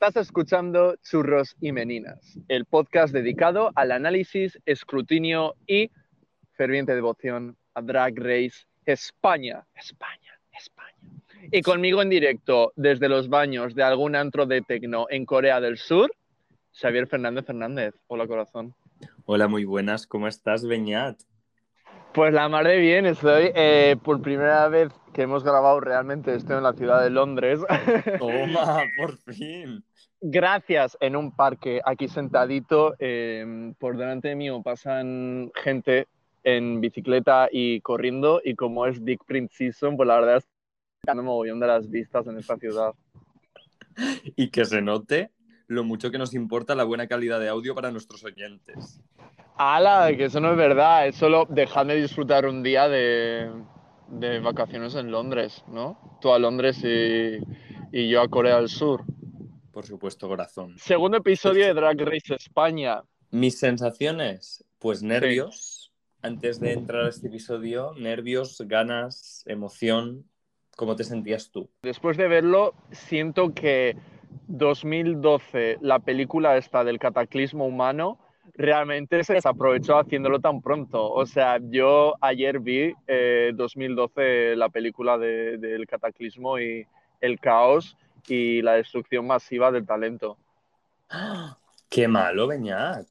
Estás escuchando Churros y Meninas, el podcast dedicado al análisis, escrutinio y ferviente devoción a Drag Race España, España, España. Y conmigo en directo desde los baños de algún antro de tecno en Corea del Sur, Xavier Fernández Fernández. Hola, corazón. Hola, muy buenas. ¿Cómo estás, Beñat? Pues la mar de bien, estoy eh, por primera vez que hemos grabado realmente estoy en la ciudad de Londres. Toma, por fin. Gracias, en un parque aquí sentadito, eh, por delante mío pasan gente en bicicleta y corriendo y como es Dick Print Season, pues la verdad es que me moviendo de las vistas en esta ciudad. Y que se note lo mucho que nos importa la buena calidad de audio para nuestros oyentes. ¡Hala! Que eso no es verdad, es solo dejadme disfrutar un día de, de vacaciones en Londres, ¿no? Tú a Londres y, y yo a Corea del Sur. Por supuesto, corazón. Segundo episodio de Drag Race España. Mis sensaciones, pues nervios. Antes de entrar a este episodio, nervios, ganas, emoción. ¿Cómo te sentías tú? Después de verlo, siento que 2012, la película esta del cataclismo humano, realmente se desaprovechó haciéndolo tan pronto. O sea, yo ayer vi eh, 2012 la película de- del cataclismo y el caos y la destrucción masiva del talento. ¡Qué malo, Beñat!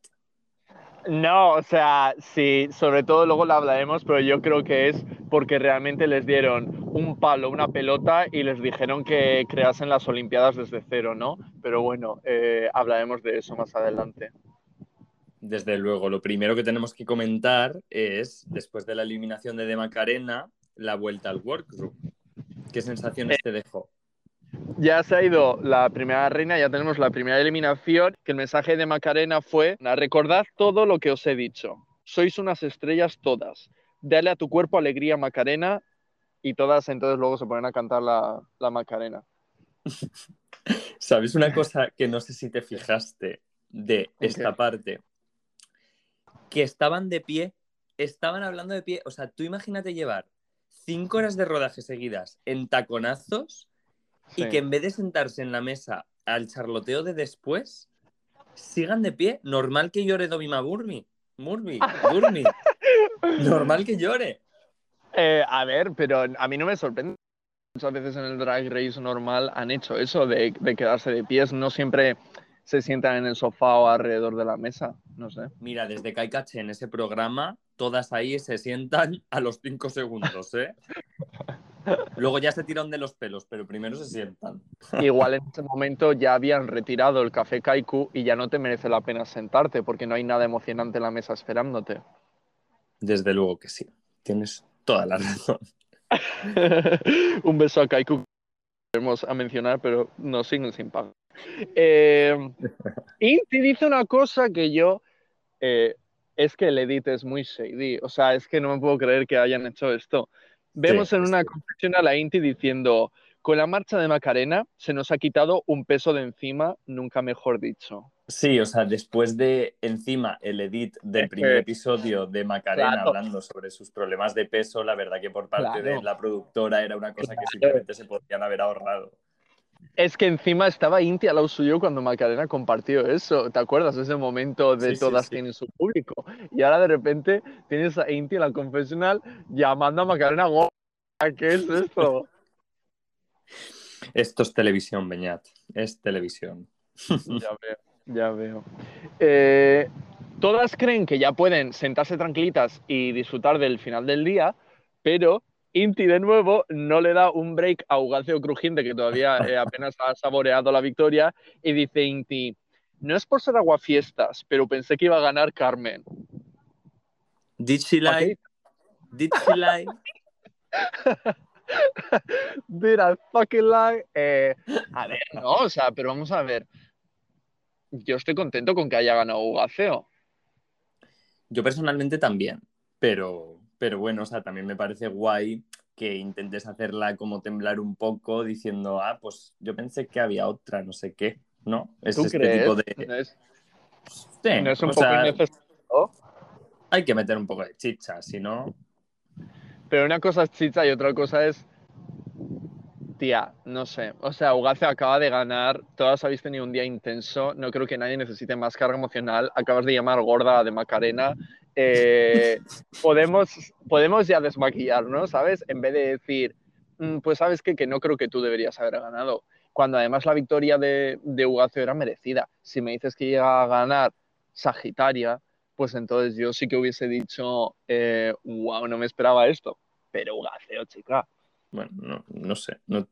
No, o sea, sí, sobre todo luego lo hablaremos, pero yo creo que es porque realmente les dieron un palo, una pelota y les dijeron que creasen las Olimpiadas desde cero, ¿no? Pero bueno, eh, hablaremos de eso más adelante. Desde luego, lo primero que tenemos que comentar es, después de la eliminación de De Macarena, la vuelta al workroom. ¿Qué sensaciones te dejó? Ya se ha ido la primera reina, ya tenemos la primera eliminación, que el mensaje de Macarena fue, recordad todo lo que os he dicho, sois unas estrellas todas, dale a tu cuerpo alegría Macarena, y todas entonces luego se ponen a cantar la, la Macarena. ¿Sabes una cosa que no sé si te fijaste de esta parte? Que estaban de pie, estaban hablando de pie. O sea, tú imagínate llevar cinco horas de rodaje seguidas en taconazos y que en vez de sentarse en la mesa al charloteo de después, sigan de pie. Normal que llore Dobima Burmi. Murmi, Burmi. Normal que llore. Eh, a ver, pero a mí no me sorprende. Muchas veces en el drag race normal han hecho eso de, de quedarse de pies. No siempre se sientan en el sofá o alrededor de la mesa. No sé. Mira, desde que hay caché en ese programa, todas ahí se sientan a los cinco segundos, ¿eh? Luego ya se tiran de los pelos, pero primero se sientan. Igual en ese momento ya habían retirado el café Kaiku y ya no te merece la pena sentarte porque no hay nada emocionante en la mesa esperándote. Desde luego que sí. Tienes toda la razón. Un beso a Kaiku que vamos a mencionar, pero nos siguen sin pagar. Eh, Inti dice una cosa que yo eh, es que el edit es muy shady. O sea, es que no me puedo creer que hayan hecho esto. Vemos Sí, en una sí. confesión a la Inti diciendo: Con la marcha de Macarena se nos ha quitado un peso de encima, nunca mejor dicho. Sí, o sea, después de encima el edit del primer episodio de Macarena claro. hablando sobre sus problemas de peso, la verdad que por parte de la productora era una cosa que simplemente se podían haber ahorrado. Es que encima estaba Inti al lado suyo cuando Macarena compartió eso. ¿Te acuerdas? Ese momento de Sí, sí, todas sí. tienen su público. Y ahora de repente tienes a Inti en la confesional llamando a Macarena "Gorda". ¿Qué es esto? Esto es televisión, Beñat. Es televisión. ya veo, ya veo. Eh, todas creen que ya pueden sentarse tranquilitas y disfrutar del final del día, pero Inti de nuevo no le da un break a Ugacio Crujiente, que todavía eh, apenas ha saboreado la victoria, y dice Inti, no es por ser aguafiestas, pero pensé que iba a ganar Carmen. Did she lie? Did she lie? Did I fucking lie? Eh, a ver, no, o sea, pero vamos a ver. Yo estoy contento con que haya ganado Ugaceo. Yo personalmente también, pero, pero bueno, o sea, también me parece guay que intentes hacerla como temblar un poco diciendo, ah, pues yo pensé que había otra, no sé qué, ¿no? Es ¿Tú este crees? tipo de... ¿No es, Sí, no es un o poco sea, innecesario? hay que meter un poco de chicha, si no... Pero una cosa es chicha y otra cosa es tía, no sé. O sea, Ugace acaba de ganar, todas habéis tenido un día intenso, no creo que nadie necesite más carga emocional. Acabas de llamar gorda de Macarena. Eh, podemos, podemos ya desmaquillarnos, ¿sabes? En vez de decir, "Mm, pues sabes qué? que no creo que tú deberías haber ganado. Cuando además la victoria de, de Ugace era merecida. Si me dices que llega a ganar Sagitaria, pues entonces yo sí que hubiese dicho, eh, wow, no me esperaba esto. Pero Ugaceo, chica. Bueno, no, no sé. No,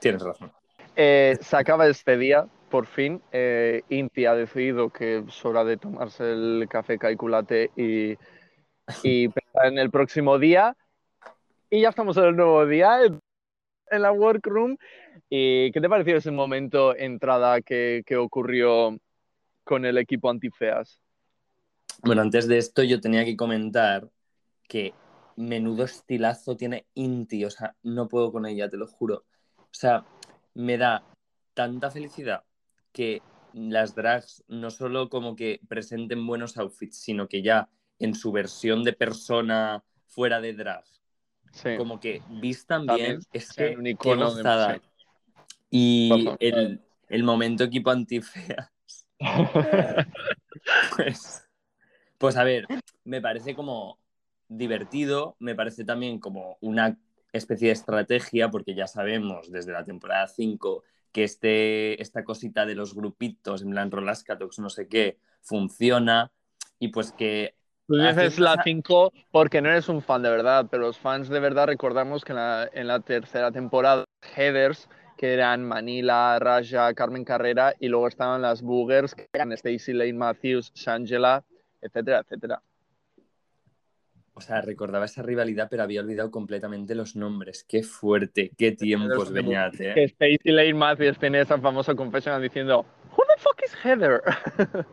tienes razón. Eh, se acaba este día, por fin. Eh, Inti ha decidido que es hora de tomarse el café calculate y, y pensar en el próximo día. Y ya estamos en el nuevo día, en, en la workroom. ¿Y qué te pareció ese momento, entrada, que, que ocurrió con el equipo antifeas? Bueno, antes de esto yo tenía que comentar que menudo estilazo tiene Inti, o sea, no puedo con ella, te lo juro. O sea, me da tanta felicidad que las drags no solo como que presenten buenos outfits, sino que ya en su versión de persona fuera de drag, Sí. como que vistan También bien, es que un qué icono de- sí. Y el, el momento equipo antifea, pues, pues a ver, me parece como divertido, me parece también como una especie de estrategia, porque ya sabemos desde la temporada 5 que este, esta cosita de los grupitos, en plan Rolascatox, no sé qué, funciona, y pues que Tú dices la esa- 5 porque no eres un fan de verdad, pero los fans de verdad recordamos que en la, en la tercera temporada, Heathers, que eran Manila, Raja, Carmen Carrera, y luego estaban las Boogers, que eran Stacy Lane Matthews, Shangela, etcétera, etcétera. O sea, recordaba esa rivalidad, pero había olvidado completamente los nombres. Qué fuerte, qué tiempos, Beñat, ¿eh? Que Lane Matthews tiene esa famosa confession diciendo, Who the fuck is Heather?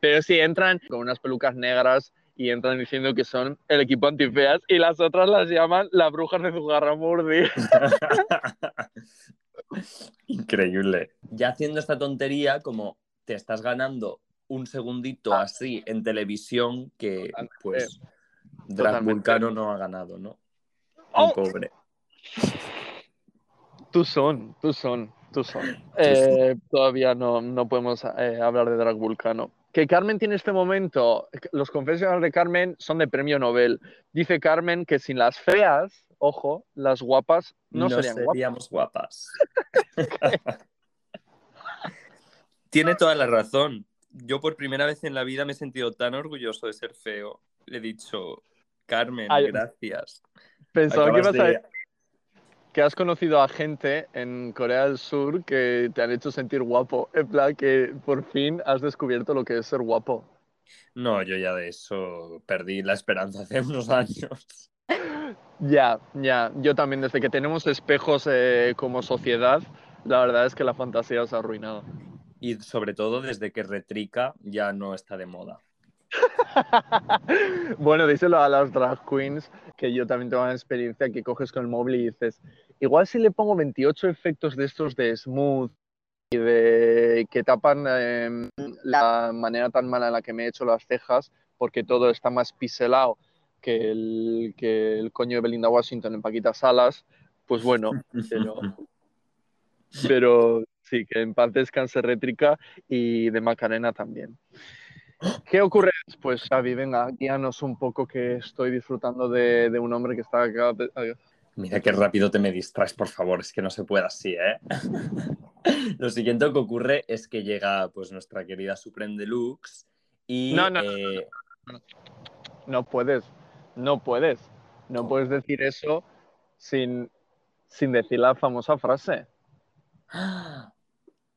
pero sí entran con unas pelucas negras y entran diciendo que son el equipo antifeas y las otras las llaman las brujas de Zugarramurdi. Increíble. Ya haciendo esta tontería, como te estás ganando un segundito Ah. así en televisión que, pues, Drag. Vulcano no ha ganado, ¿no? Oh. Un pobre. Tú son, tú son, tú son. Eh, todavía no, no podemos eh, hablar de Drag Vulcano. Que Carmen tiene este momento, los confesionales de Carmen son de premio Nobel. Dice Carmen que sin las feas, ojo, las guapas no, serían guapas. seríamos guapas. Tiene toda la razón. Yo por primera vez en la vida me he sentido tan orgulloso de ser feo. Le he dicho, Carmen, Ay. gracias. Pensaba que ibas a de- decir que has conocido a gente en Corea del Sur que te han hecho sentir guapo. En plan, que por fin has descubierto lo que es ser guapo. No, yo ya de eso perdí la esperanza hace unos años. Ya, ya. Yo también, desde que tenemos espejos eh, como sociedad, la verdad es que la fantasía se ha arruinado. Y sobre todo desde que Retrica ya no está de moda. bueno, díselo a las drag queens, que yo también tengo una experiencia que coges con el móvil y dices, igual si le pongo 28 efectos de estos de smooth y de que tapan eh, la manera tan mala en la que me he hecho las cejas, porque todo está más piselado que el, que el coño de Belinda Washington en Paquita Salas, pues bueno, pero, pero sí, que en paz descanse Rétrica y de Macarena también. ¿Qué ocurre después, Xavi? Venga, guíanos un poco que estoy disfrutando de, de un hombre que está acá. Mira qué rápido te me distraes, por favor, es que no se puede así, ¿eh? Lo siguiente que ocurre es que llega pues nuestra querida Supreme Deluxe y No, no, eh, No puedes, no puedes, no puedes decir eso sin, sin decir la famosa frase.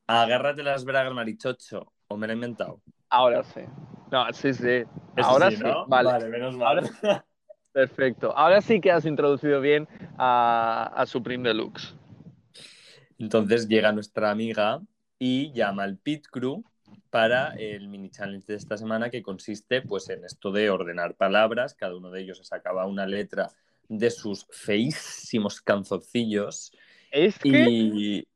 agárrate las bragas, marichocho, o me lo he inventado. Ahora sí. No, sí, sí. Eso Ahora sí. ¿no? Vale, menos mal. perfecto. Ahora sí que has introducido bien a, a Supreme Deluxe. Entonces llega nuestra amiga y llama al Pit Crew para el mini challenge de esta semana que consiste pues en esto de ordenar palabras, cada uno de ellos se sacaba una letra de sus feísimos canzoncillos Es que y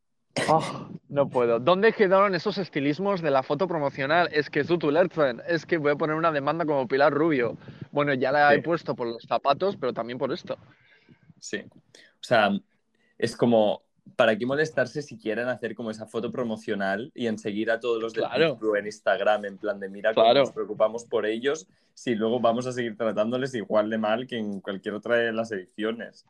Oh, no puedo. ¿Dónde quedaron esos estilismos de la foto promocional? Es que Zutu Lertzen, es que voy a poner una demanda como Pilar Rubio. Bueno, ya la Sí. he puesto por los zapatos, pero también por esto. sí, o sea, es como ¿para qué molestarse si quieren hacer como esa foto promocional y en seguir a todos los del Claro. Crew en Instagram en plan de mira Claro. cómo nos preocupamos por ellos si luego vamos a seguir tratándoles igual de mal que en cualquier otra de las ediciones?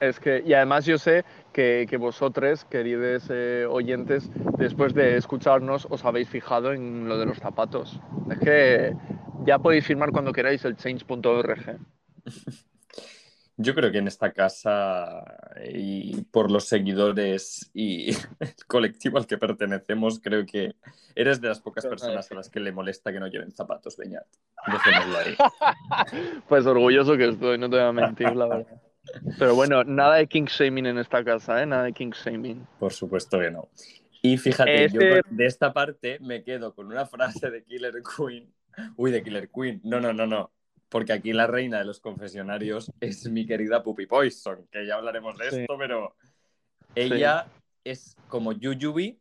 Es que, y además yo sé que, que vosotros, queridos eh, oyentes, después de escucharnos, os habéis fijado en lo de los zapatos. Es que ya podéis firmar cuando queráis el change.org. Yo creo que en esta casa y por los seguidores y el colectivo al que pertenecemos, creo que eres de las pocas personas a las que le molesta que no lleven zapatos, Beñat. Ahí. Pues orgulloso que estoy, no te voy a mentir, la verdad. Pero bueno, nada de king shaming en esta casa, ¿eh? Nada de king shaming. Por supuesto que no. Y fíjate, yo Este- de esta parte me quedo con una frase de Killer Queen. Uy, de Killer Queen. No, no, no, no. Porque aquí la reina de los confesionarios es mi querida Puppy Poison, que ya hablaremos de Sí. esto, pero ella es como Yuyubi,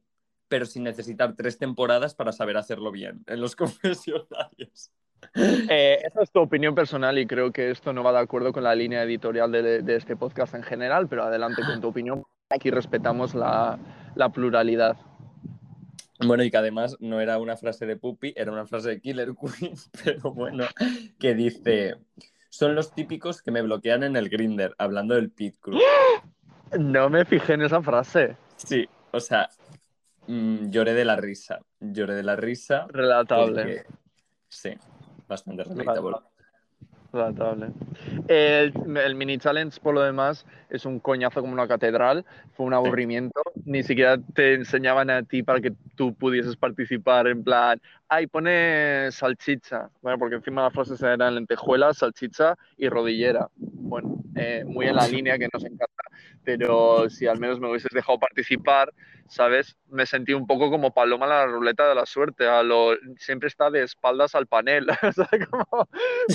pero sin necesitar tres temporadas para saber hacerlo bien en los confesionarios. Eh, esa es tu opinión personal y creo que esto no va de acuerdo con la línea editorial de, de este podcast en general, pero adelante con tu opinión. Aquí respetamos la, la pluralidad. Bueno, y que además no era una frase de Puppy, era una frase de Killer Queen, pero bueno, que dice, son los típicos que me bloquean en el Grinder, hablando del Pit Crew. No me fijé en esa frase. Sí, o sea, mm, lloré de la risa, lloré de la risa. Relatable. porque- Sí, bastante relatable. Relatable. El, el mini challenge, por lo demás, es un coñazo como una catedral. Fue un aburrimiento. Ni siquiera te enseñaban a ti para que tú pudieses participar en plan, ay, pone salchicha. Bueno, porque encima las frases eran lentejuelas, salchicha y rodillera. Bueno, eh, muy en la línea que nos encanta. Pero si al menos me hubieses dejado participar, ¿sabes? Me sentí un poco como paloma en la ruleta de la suerte. A lo, siempre está de espaldas al panel. Como,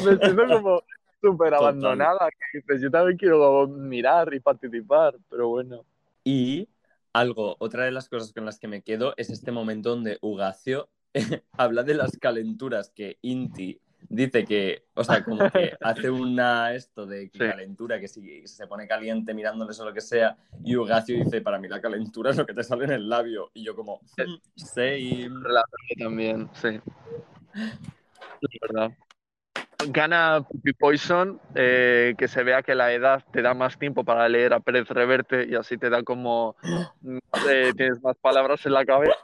me siento como súper abandonada. Que dices, yo también quiero mirar y participar, pero bueno. Y algo, otra de las cosas con las que me quedo es este momento donde Ugacio habla de las calenturas que Inti dice que, o sea, como que hace una esto de Sí. calentura, que si se pone caliente mirándoles o lo que sea, y Ugacio dice, para mí la calentura es lo que te sale en el labio. Y yo como, "Mm, same. Relatable también, sí. Es verdad. Gana Puppy Poison, eh, que se vea que la edad te da más tiempo para leer a Pérez Reverte y así te da como tienes más palabras en la cabeza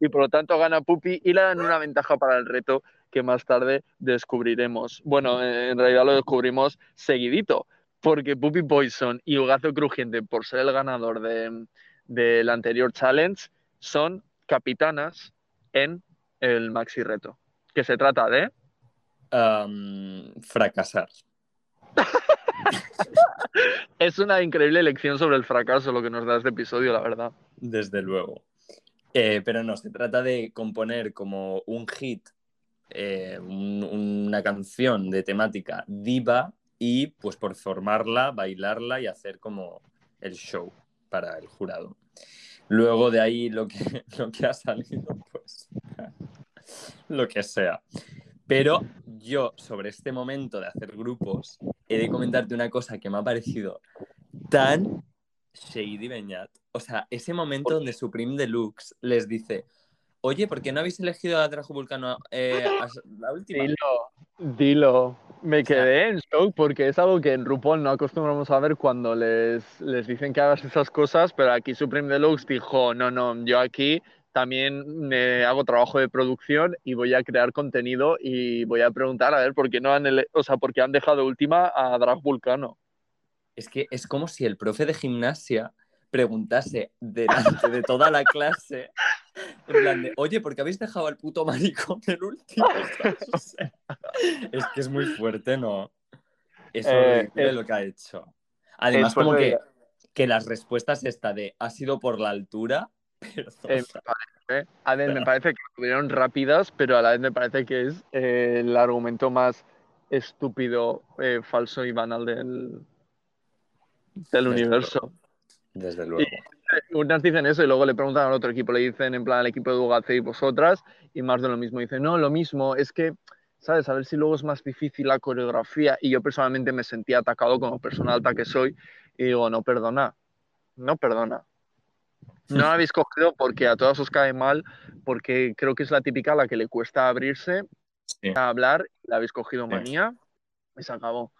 y por lo tanto gana Puppy y le dan una ventaja para el reto que más tarde descubriremos. Bueno, en realidad lo descubrimos seguidito, porque Puppy Poison y Ugazo Crujiente, por ser el ganador de- del anterior challenge, son capitanas en el maxi reto, que se trata de Fracasar. es una increíble lección sobre el fracaso lo que nos da este episodio, la verdad. Desde luego. Eh, pero no, se trata de componer como un hit, eh, un- una canción de temática diva y pues por formarla, bailarla y hacer como el show para el jurado. Luego de ahí lo que, lo que ha salido, pues lo que sea. Pero yo sobre este momento de hacer grupos he de comentarte una cosa que me ha parecido tan Shady Beñat. O sea, ese momento donde Supreme Deluxe les dice, oye, ¿por qué no habéis elegido a Trajo Vulcano eh, a la última? Dilo, dilo. Me quedé en shock porque es algo que en RuPaul no acostumbramos a ver cuando les, les dicen que hagas esas cosas, pero aquí Supreme Deluxe dijo, no, no, yo aquí también me hago trabajo de producción y voy a crear contenido y voy a preguntar a ver por qué no han, o sea, por qué han dejado última a Drag Vulcano. Es que es como si el profe de gimnasia preguntase delante de toda la clase, en plan de, oye, ¿por qué habéis dejado al puto maricón el último? O sea, es que es muy fuerte, ¿no? Es Eh, es- lo que ha hecho. Además, como que, que las respuestas esta de, ¿ha sido por la altura? Pero, Eh, me parece, a ver, me parece que estuvieron rápidas, pero a la vez me parece que es eh, el argumento más estúpido, eh, falso y banal del, del universo. desde luego. Unas dicen eso y luego le preguntan al otro equipo, le dicen en plan al equipo de Ugace y vosotras, y más de lo mismo. Dicen, no, lo mismo, es que, ¿sabes? A ver si luego es más difícil la coreografía. Y yo personalmente me sentía atacado como persona alta que soy, y digo, no perdona, no perdona. No la habéis cogido porque a todas os cae mal, porque creo que es la típica a la que le cuesta abrirse Sí. a hablar, la habéis cogido Sí. manía y se acabó.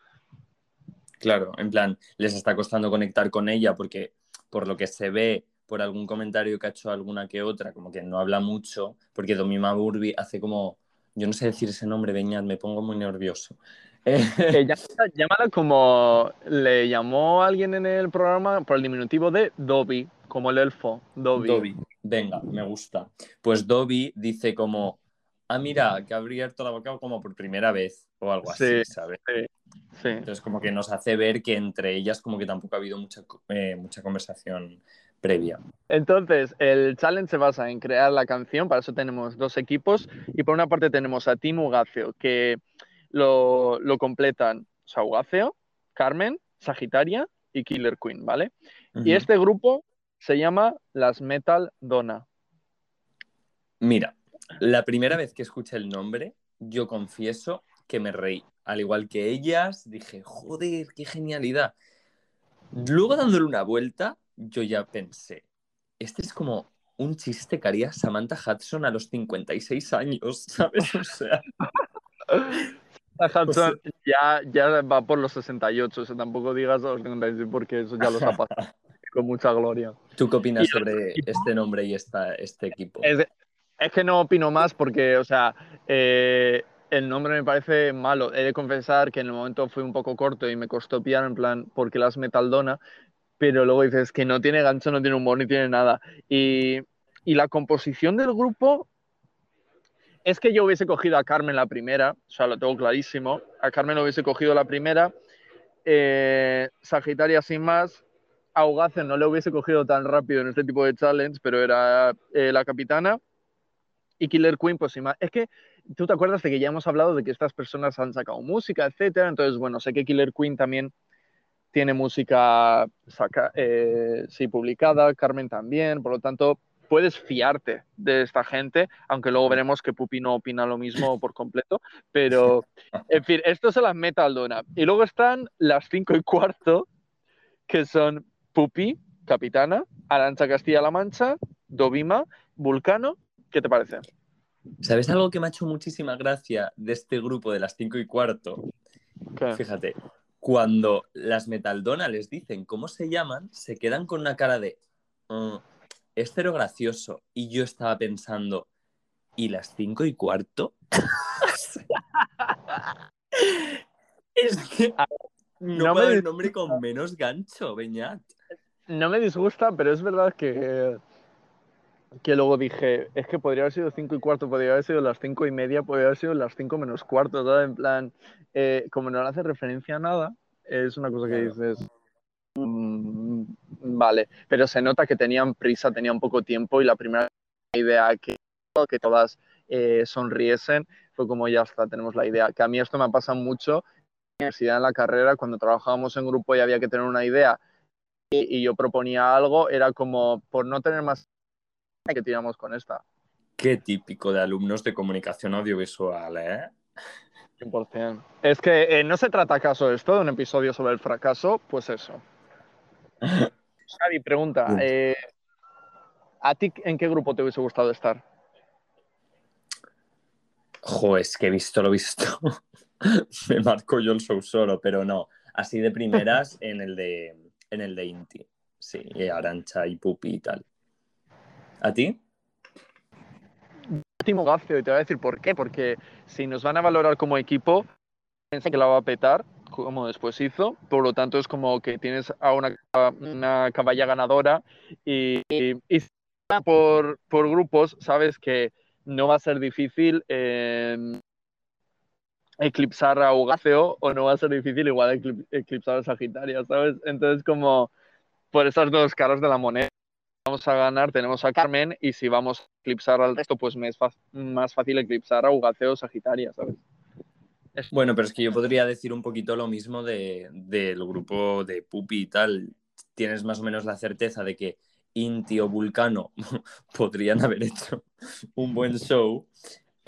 Claro, en plan, les está costando conectar con ella porque por lo que se ve, por algún comentario que ha hecho alguna que otra, como que no habla mucho, porque Domima Burby hace como, yo no sé decir ese nombre, Beñat, me pongo muy nervioso. Llámala, llámala como le llamó alguien en el programa por el diminutivo de Dobby, como el elfo. Dobby. Dobby, venga, me gusta. Pues Dobby dice como, ah, mira, que ha abierto la boca como por primera vez o algo así, Sí. ¿sabes? Sí. Entonces como que nos hace ver que entre ellas como que tampoco ha habido mucha, eh, mucha conversación previa. Entonces, el challenge se basa en crear la canción, para eso tenemos dos equipos, y por una parte tenemos a Team Ugaceo, que lo, lo completan o sea, Carmen, Sagitaria y Killer Queen, ¿vale? Y este grupo se llama las Metal Donna. Mira, la primera vez que escuché el nombre, yo confieso que me reí. Al igual que ellas, dije, joder, qué genialidad. Luego dándole una vuelta, yo ya pensé, este es como un chiste que haría Samantha Hudson a los 56 años, ¿sabes? O sea, La Hudson ya, ya va por los 68, o sea, tampoco digas los 56 porque eso ya los ha pasado con mucha gloria. ¿tú qué opinas Y- sobre este nombre y esta, este equipo? Es, es que no opino más porque, o sea, eh, el nombre me parece malo. He de confesar que en el momento fue un poco corto y me costó pillar en plan, porque las Metaldona, pero luego dices que no tiene gancho, no tiene humor, ni tiene nada. Y, y la composición del grupo es que yo hubiese cogido a Carmen la primera, o sea, lo tengo clarísimo. A Carmen lo hubiese cogido la primera. Eh, Sagitaria sin más. A no le hubiese cogido tan rápido en este tipo de challenge, pero era eh, la capitana. Y Killer Queen, pues. Es que tú te acuerdas de que ya hemos hablado de que estas personas han sacado música, etcétera. Entonces, bueno, sé que Killer Queen también tiene música saca, eh, sí, publicada, Carmen también, por lo tanto, puedes fiarte de esta gente, aunque luego veremos que Pupi no opina lo mismo por completo, pero, en fin, esto se las meta al Dona. Y luego están las cinco y cuarto, que son Pupi, Capitana, Arancha Castilla-La Mancha, Dovima, Vulcano, ¿qué te parece? ¿Sabes algo que me ha hecho muchísima gracia de este grupo de las 5 y cuarto? ¿Qué? Fíjate, cuando las Metaldona les dicen cómo se llaman, se quedan con una cara de "Mm, es cero gracioso. Y yo estaba pensando, ¿y las cinco y cuarto? es que no, No me haber nombre con menos gancho, Beñat. No me disgusta, pero es verdad que, que luego dije, es que podría haber sido cinco y cuarto, podría haber sido las cinco y media, podría haber sido las cinco menos cuarto, ¿sabes? En plan, eh, como no le hace referencia a nada, es una cosa que dices, "Mm, vale, pero se nota que tenían prisa, tenían poco tiempo y la primera idea que, que todas eh, sonriesen fue como ya está, tenemos la idea. Que a mí esto me pasa mucho en la universidad, en la carrera, cuando trabajábamos en grupo y había que tener una idea y, y yo proponía algo, era como, por no tener más que tiramos con esta. Qué típico de alumnos de comunicación audiovisual, ¿eh? 100%. Es que eh, no se trata acaso de esto, de un episodio sobre el fracaso, pues eso. Xavi, pregunta, eh, ¿a ti en qué grupo te hubiese gustado estar? Jo, es que he visto lo visto. Me marco yo el show solo, pero no. Así de primeras en el de en el de Inti. Sí, Arancha y Pupi y tal. ¿A ti? Timo Gazio, y te voy a decir por qué, porque si nos van a valorar como equipo, piensa que la va a petar, como después hizo, por lo tanto es como que tienes a una, caballa ganadora y, y, y por grupos, sabes que no va a ser difícil eh, eclipsar a Ugaceo o no va a ser difícil igual eclip- eclipsar a Sagitaria, ¿sabes? Entonces como por esas dos caras de la moneda vamos a ganar, tenemos a Carmen y si vamos a eclipsar al resto, pues me es más fácil eclipsar a Ugaceo o Sagitaria, ¿sabes? Bueno, pero es que yo podría decir un poquito lo mismo de, del grupo de Pupi y tal. Tienes más o menos la certeza de que Inti o Vulcano podrían haber hecho un buen show,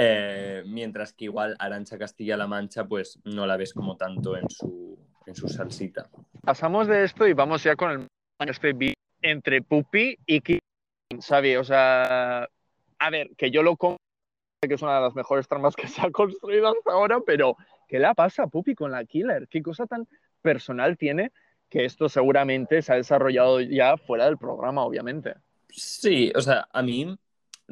eh, mientras que igual Arancha Castilla-La Mancha, pues no la ves como tanto en su, en su salsita. Pasamos de esto y vamos ya con el este entre Pupi y Ki- Xavi, o sea, a ver, que yo lo compro, que es una de las mejores tramas que se ha construido hasta ahora, pero ¿qué le pasa a Puppy con la Killer? ¿Qué cosa tan personal tiene que esto seguramente se ha desarrollado ya fuera del programa, obviamente? Sí, o sea, a mí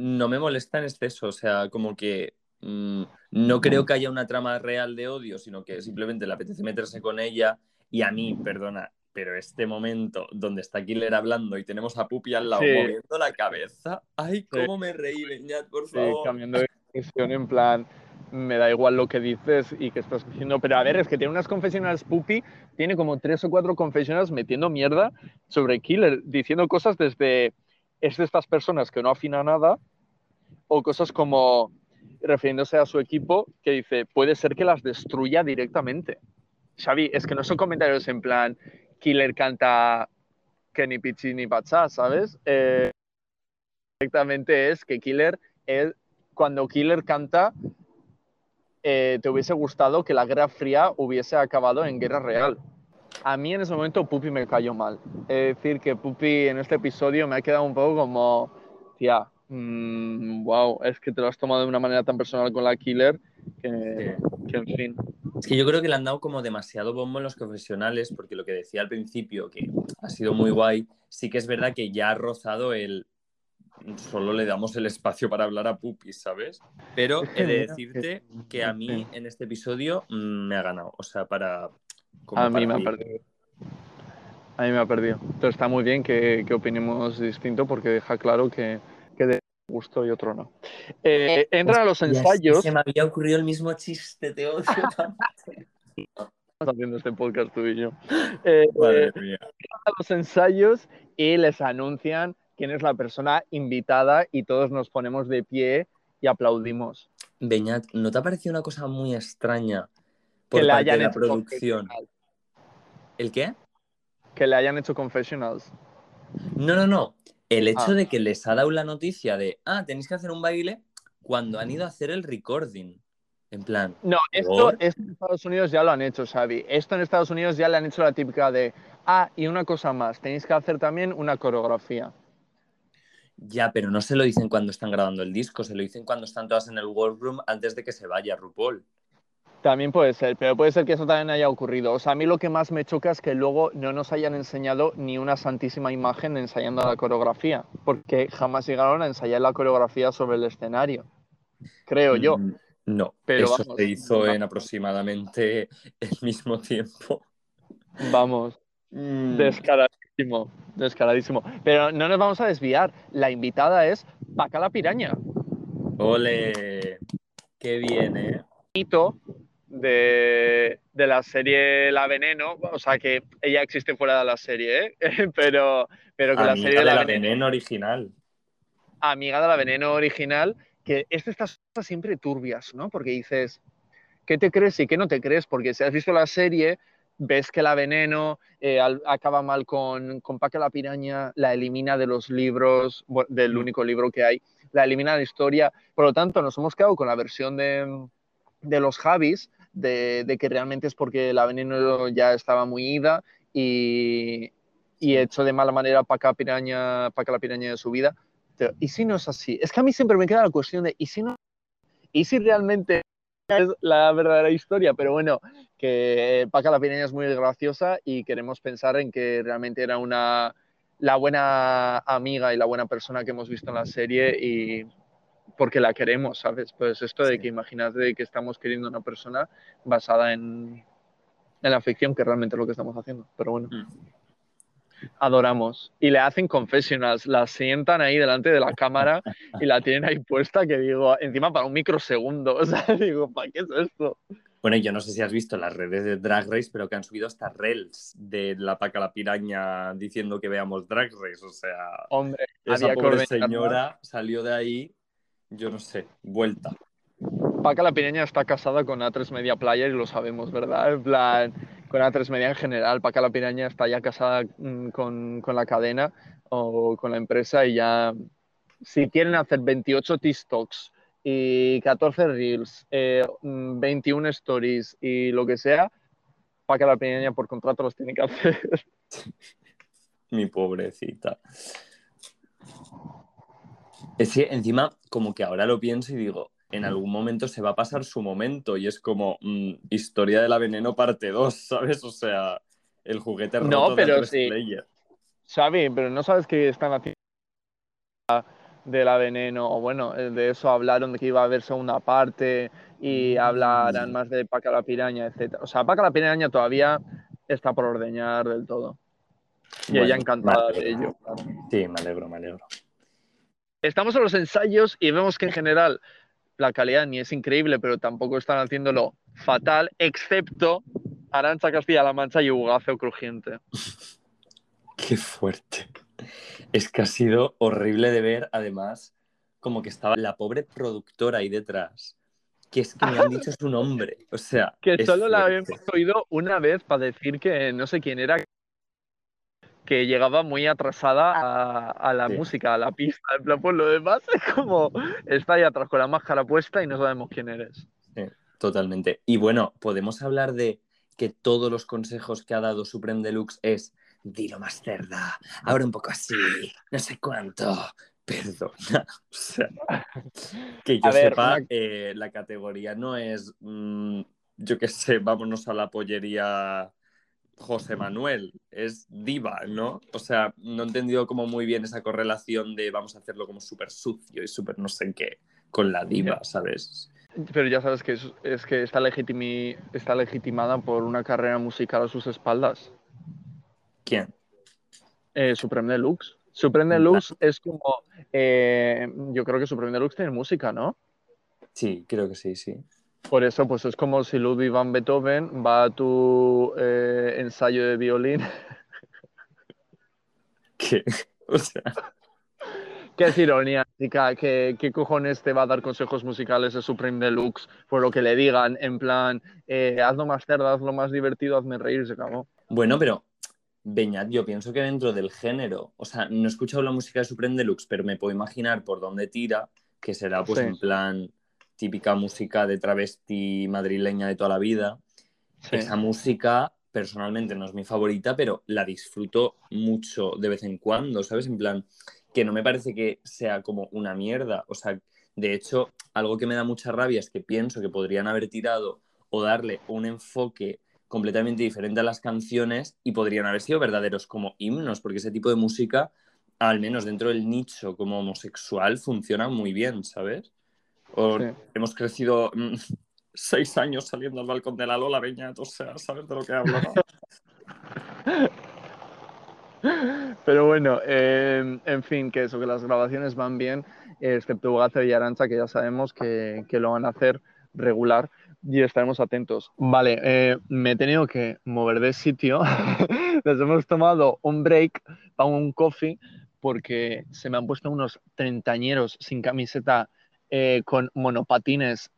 no me molesta en exceso, o sea, como que mm, no creo que haya una trama real de odio, sino que simplemente le apetece meterse con ella y a mí, perdona, pero este momento donde está Killer hablando y tenemos a Pupi al lado Sí. moviendo la cabeza, ay, cómo me reí, Beñat, por Sí, favor. cambiando de expresión en plan, me da igual lo que dices y que estás diciendo, pero a ver, es que tiene unas confesionales Puppy, tiene como tres o cuatro confesionales metiendo mierda sobre Killer, diciendo cosas desde, es de estas personas que no afina nada, o cosas como, refiriéndose a su equipo, que dice, puede ser que las destruya directamente. Xavi, es que no son comentarios en plan, Killer canta que ni pichi ni pachá, ¿sabes? Eh, directamente es que Killer es, cuando Killer canta, eh, te hubiese gustado que la Guerra Fría hubiese acabado en guerra real. A mí en ese momento Puppy me cayó mal. Es decir, que Puppy en este episodio me ha quedado un poco como, tía, wow, es que te lo has tomado de una manera tan personal con la Killer que, que, en fin. Es que yo creo que le han dado como demasiado bombo en los confesionales, porque lo que decía al principio, que ha sido muy guay, sí que es verdad que ya ha rozado el solo le damos el espacio para hablar a Pupi, ¿sabes? Pero he de decirte que a mí en este episodio mm, me ha ganado, o sea, para... como A mí me ha perdido. A mí me ha perdido. Entonces está muy bien que, que opinemos distinto porque deja claro que, gusto y otro no. Eh, entran a los ensayos. Se me había ocurrido el mismo chiste, te odio haciendo este podcast tú y yo. Eh, Madre mía. a los ensayos y les anuncian quién es la persona invitada y todos nos ponemos de pie y aplaudimos. Beñat, ¿no te ha parecido una cosa muy extraña por Que le parte de hayan la hecho producción? ¿El qué? Que le hayan hecho confessionals. No, no, no. El hecho Ah. de que les ha dado la noticia de, ah, tenéis que hacer un baile cuando han ido a hacer el recording. En plan, No, esto, esto en Estados Unidos ya lo han hecho, Xavi. Esto en Estados Unidos ya le han hecho la típica de, ah, y una cosa más, tenéis que hacer también una coreografía. ya, pero no se lo dicen cuando están grabando el disco, se lo dicen cuando están todas en el workroom antes de que se vaya RuPaul. También puede ser, pero puede ser que eso también haya ocurrido. O sea, a mí lo que más me choca es que luego no nos hayan enseñado ni una santísima imagen ensayando la coreografía, porque jamás llegaron a ensayar la coreografía sobre el escenario. Creo yo. Mm, No, Pero eso vamos, se hizo en aproximadamente el mismo tiempo. Vamos, Mm, descaradísimo, descaradísimo. Pero no nos vamos a desviar. La invitada es Paca la Piraña. Ole, qué bien, ¿eh? mito de, de la serie La Veneno, o sea que ella existe fuera de la serie, ¿eh? pero, pero que la serie de de La, la Veneno, veneno original. amiga de La Veneno original, que es de estas cosas siempre turbias, ¿no? Porque dices, ¿qué te crees y qué no te crees? Porque si has visto la serie, ves que La Veneno eh, al- acaba mal con, con Paca la Piraña, la elimina de los libros, del Mm. único libro que hay, la elimina de la historia, por lo tanto nos hemos quedado con la versión de, de los Javis, de, de que realmente es porque la veneno ya estaba muy ida y, y hecho de mala manera para piraña, Paca la piraña de su vida. Pero, ¿y si no es así? Es que a mí siempre me queda la cuestión de, ¿y si no? ¿Y si realmente es la verdadera historia? Pero bueno, que Paca la piraña es muy graciosa y queremos pensar en que realmente era una la buena amiga y la buena persona que hemos visto en la serie y porque la queremos, ¿sabes? Pues esto de Sí. que imagínate que estamos queriendo una persona basada en, en la ficción, que realmente es lo que estamos haciendo. Pero bueno, Mm. adoramos. Y le hacen confessionals, la sientan ahí delante de la cámara y la tienen ahí puesta, que digo, encima para un microsegundo. O sea, digo, ¿para qué es esto? Bueno, yo no sé si has visto las redes de Drag Race, pero que han subido hasta reels de la paca la piraña diciendo que veamos Drag Race. O sea, Hombre, esa pobre señora salió de ahí, yo no sé, vuelta. Paca la Pireña está casada con A3 Media Player y lo sabemos, ¿verdad? En plan, con A3 Media en general. Paca la Pireña está ya casada mm, con, con la cadena o con la empresa y ya, si quieren hacer 28 TikToks y 14 Reels, eh, mm, 21 Stories y lo que sea, Paca la Pireña por contrato los tiene que hacer. Mi pobrecita. Es que encima, como que ahora lo pienso y digo, en algún momento se va a pasar su momento y es como mm, historia de la veneno parte 2, ¿sabes? O sea, el juguete roto No, pero de sí. Player. Xavi, pero no sabes que están haciendo de la veneno, o bueno, de eso hablaron de que iba a haber segunda parte y Mm. hablarán más de Paca la piraña, etc. O sea, Paca la piraña todavía está por ordeñar del todo. Y Bueno, ella encantada de ello. Sí, me alegro, me alegro. Estamos en los ensayos y vemos que en general la calidad ni es increíble, pero tampoco están haciéndolo fatal, excepto Arancha Castilla-La Mancha y Ugaceo Crujiente. Qué fuerte. Es que ha sido horrible de ver, además, como que estaba la pobre productora ahí detrás, que es que me han dicho su nombre. O sea, Que solo la habíamos oído una vez para decir que no sé quién era, que llegaba muy atrasada a, a la Sí. música, a la pista. En plan, por lo demás es como está ahí atrás con la máscara puesta y no sabemos quién eres. Sí, totalmente. Y bueno, podemos hablar de que todos los consejos que ha dado Supreme Deluxe es dilo más cerda, ahora un poco así, no sé cuánto. Perdona. O sea, que yo A sepa, una- eh, la categoría no es, mm, yo qué sé, vámonos a la pollería José Manuel, es diva, ¿no? O sea, no he entendido como muy bien esa correlación de vamos a hacerlo como súper sucio y súper no sé qué con la diva, ¿sabes? Pero ya sabes que es, es que está, legitimi- está legitimada por una carrera musical a sus espaldas. ¿Quién? Eh, Supreme Deluxe. Supreme Deluxe es como. eh, yo creo que Supreme Deluxe tiene música, ¿no? Sí, creo que sí, sí. Por eso, pues es como si Ludwig van Beethoven va a tu eh, ensayo de violín. ¿Qué? O sea, ¿Qué es ironía, chica? ¿Qué, ¿Qué cojones te va a dar consejos musicales de Supreme Deluxe por lo que le digan? En plan, eh, hazlo más cerda, hazlo más divertido, hazme reír, se acabó. bueno, pero Beñat, yo pienso que dentro del género, o sea, no he escuchado la música de Supreme Deluxe, pero me puedo imaginar por dónde tira, que será pues Sí. en plan típica música de travesti madrileña de toda la vida. Sí. Esa música personalmente no es mi favorita, pero la disfruto mucho de vez en cuando, ¿sabes? En plan, que no me parece que sea como una mierda. O sea, de hecho, algo que me da mucha rabia es que pienso que podrían haber tirado o darle un enfoque completamente diferente a las canciones y podrían haber sido verdaderos como himnos, porque ese tipo de música, al menos dentro del nicho como homosexual, funciona muy bien, ¿sabes? O Sí. hemos crecido mm, seis años saliendo al balcón de la Lola Beñat, o sea, ¿sabes de lo que hablo? no? Pero bueno, eh, en fin, que eso, que las grabaciones van bien, excepto Ugace y Arancha, que ya sabemos que, que lo van a hacer regular y estaremos atentos. Vale, eh, me he tenido que mover de sitio. Nos hemos tomado un break para un coffee porque se me han puesto unos treintañeros sin camiseta eh, con monopatines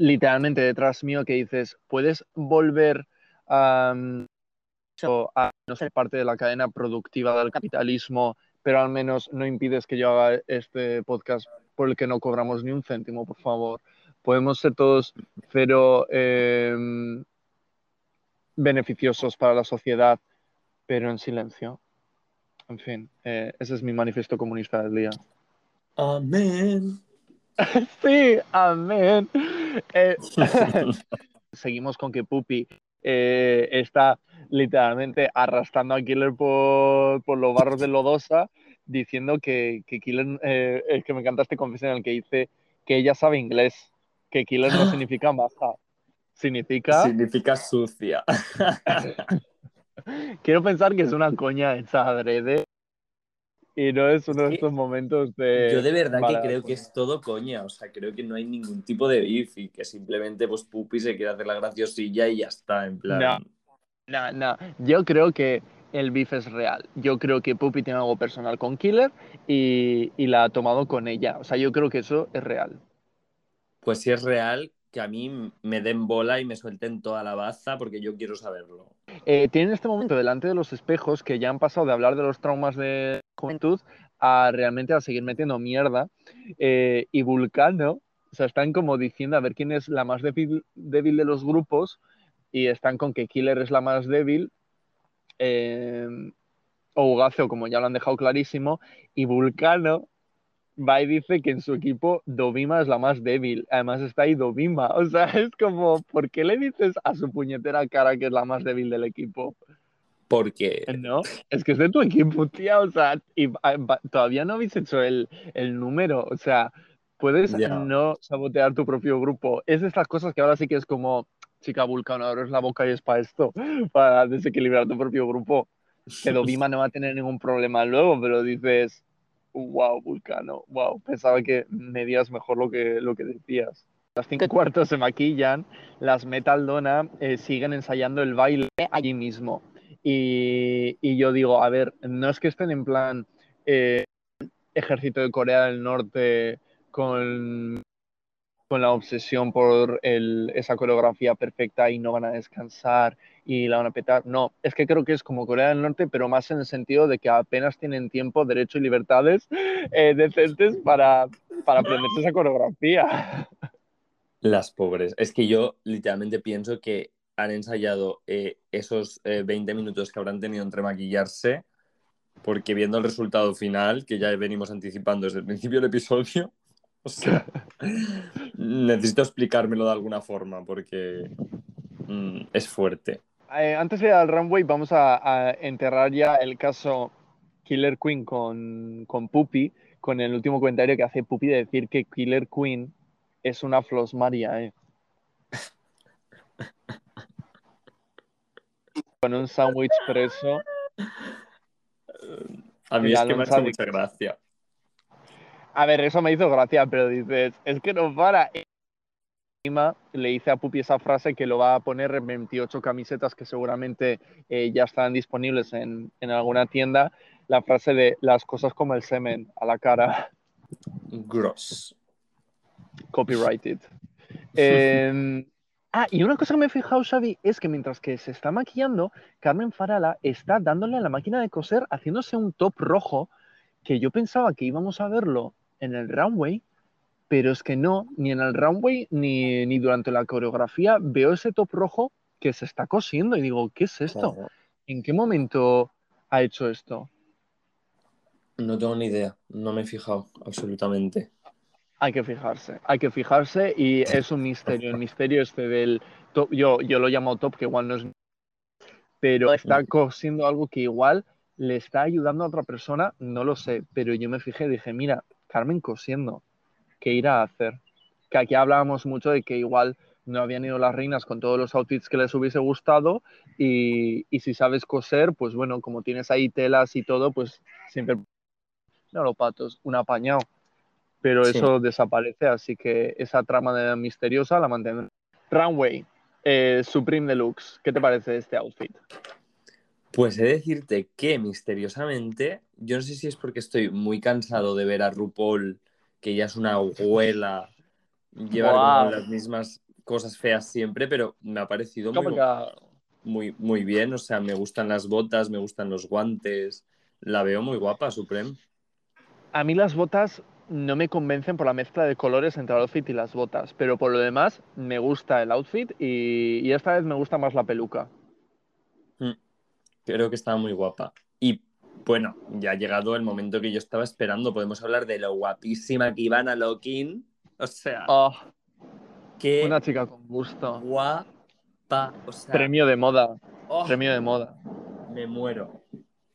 literalmente detrás mío que dices, ¿puedes volver a, a no ser parte de la cadena productiva del capitalismo, pero al menos no impides que yo haga este podcast por el que no cobramos ni un céntimo, por favor? Podemos ser todos cero eh, beneficiosos para la sociedad, pero en silencio. En fin, eh, ese es mi manifiesto comunista del día. Amén. Sí, amén. Eh, seguimos con que Pupi eh, está literalmente arrastrando a Killer por, por los barros de Lodosa, diciendo que, que Killer, eh, es que me encanta este confesión en el que dice que ella sabe inglés, que Killer no significa maja, significa... Significa sucia. Quiero pensar que es una coña hecha adrede y no es uno de estos momentos de... Yo de verdad que creo que es todo coña, o sea, creo que no hay ningún tipo de beef y que simplemente pues Pupi se quiere hacer la graciosilla y ya está, en plan... No. No, no. Yo creo que el beef es real. Yo creo que Puppy tiene algo personal con Killer y, y la ha tomado con ella. O sea, yo creo que eso es real. Pues si es real, que a mí me den bola y me suelten toda la baza porque yo quiero saberlo. Eh, tienen este momento delante de los espejos que ya han pasado de hablar de los traumas de juventud a realmente a seguir metiendo mierda. Eh, y Vulcano, o sea, están como diciendo a ver quién es la más débil, débil de los grupos y están con que Killer es la más débil. eh, o Ugacio, como ya lo han dejado clarísimo, y Vulcano va y dice que en su equipo Dovima es la más débil. Además está ahí Dovima. O sea, es como, ¿por qué le dices a su puñetera cara que es la más débil del equipo? Porque. No, es que es de tu equipo, tía. O sea, y, todavía no habéis hecho el, el número. O sea, puedes no sabotear tu propio grupo. Es de estas cosas que ahora sí que es como, chica Vulcano, abres la boca y es para esto, para desequilibrar tu propio grupo. Que Dovima no va a tener ningún problema luego, pero dices, wow, Vulcano, wow, pensaba que medías mejor lo que, lo que decías. Las cinco cuartos se maquillan, las Metal Donna eh, siguen ensayando el baile allí mismo. Y, y yo digo, a ver, no es que estén en plan eh, ejército de Corea del Norte con, con la obsesión por el- esa coreografía perfecta y no van a descansar y la van a petar. No, es que creo que es como Corea del Norte, pero más en el sentido de que apenas tienen tiempo, derecho y libertades eh, decentes para, para aprenderse esa coreografía. Las pobres. Es que yo literalmente pienso que han ensayado eh, esos eh, 20 minutos que habrán tenido entre maquillarse, porque viendo el resultado final, que ya venimos anticipando desde el principio del episodio, o sea, necesito explicármelo de alguna forma, porque mm, es fuerte. Eh, antes de ir al runway, vamos a, a enterrar ya el caso Killer Queen con, con Puppy, con el último comentario que hace Puppy de decir que Killer Queen es una flosmaria, eh. Con un sándwich preso. A mí es que me ha loncha hecho de- mucha gracia. A ver, eso me hizo gracia, pero dices, es que no para. Le dice a Puppy esa frase que lo va a poner en 28 camisetas que seguramente eh, ya están disponibles en, en alguna tienda. La frase de las cosas como el semen a la cara, Gross. copyrighted. Eh, ah, y una cosa que me he fijado, Xavi, es que mientras que se está maquillando, Carmen Farala está dándole a la máquina de coser, haciéndose un top rojo, que yo pensaba que íbamos a verlo en el runway, pero es que no, ni en el runway ni, ni durante la coreografía veo ese top rojo que se está cosiendo y digo, ¿qué es esto? Claro. ¿En qué momento ha hecho esto? No tengo ni idea, no me he fijado absolutamente. Hay que fijarse, hay que fijarse y es un misterio. El misterio este del top, yo, yo lo llamo top, que igual no es, pero está cosiendo algo que igual le está ayudando a otra persona, no lo sé, pero yo me fijé y dije, mira, Carmen cosiendo, ¿qué irá a hacer? Que aquí hablábamos mucho de que igual no habían ido las reinas con todos los outfits que les hubiese gustado y, y si sabes coser, pues bueno, como tienes ahí telas y todo, pues siempre, no lo patos, un apañado pero Sí. eso desaparece, así que esa trama de misteriosa la mantendré. Runway, eh, Supreme Deluxe, ¿qué te parece este outfit? Pues he de decirte que misteriosamente, yo no sé si es porque estoy muy cansado de ver a RuPaul, que ya es una abuela, como las mismas cosas feas siempre, pero me ha parecido muy, muy, muy bien. O sea, me gustan las botas, me gustan los guantes. La veo muy guapa, Supreme. A mí las botas no me convencen por la mezcla de colores entre el outfit y las botas, pero por lo demás me gusta el outfit y, y esta vez me gusta más la peluca. Creo que está muy guapa. Y bueno, ya ha llegado el momento que yo estaba esperando. Podemos hablar de lo guapísima que Ivana Lokin. O sea, Oh, qué una chica con gusto. guapa. O sea, Premio de moda, oh, premio de moda. me muero.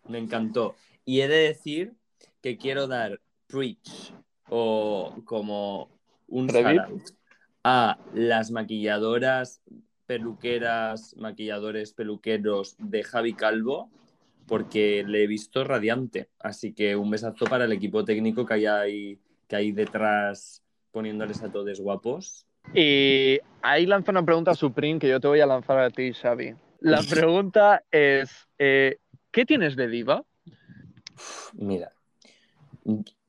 Me encantó. Y he de decir que quiero dar preach o como un a las maquilladoras, peluqueras, maquilladores, peluqueros de Javi Calvo, porque le he visto radiante. Así que un besazo para el equipo técnico que hay ahí, que hay detrás poniéndoles a todos guapos. Y ahí lanza una pregunta a Supreme que yo te voy a lanzar a ti, Xavi. La pregunta es, eh, ¿qué tienes de diva? Mira,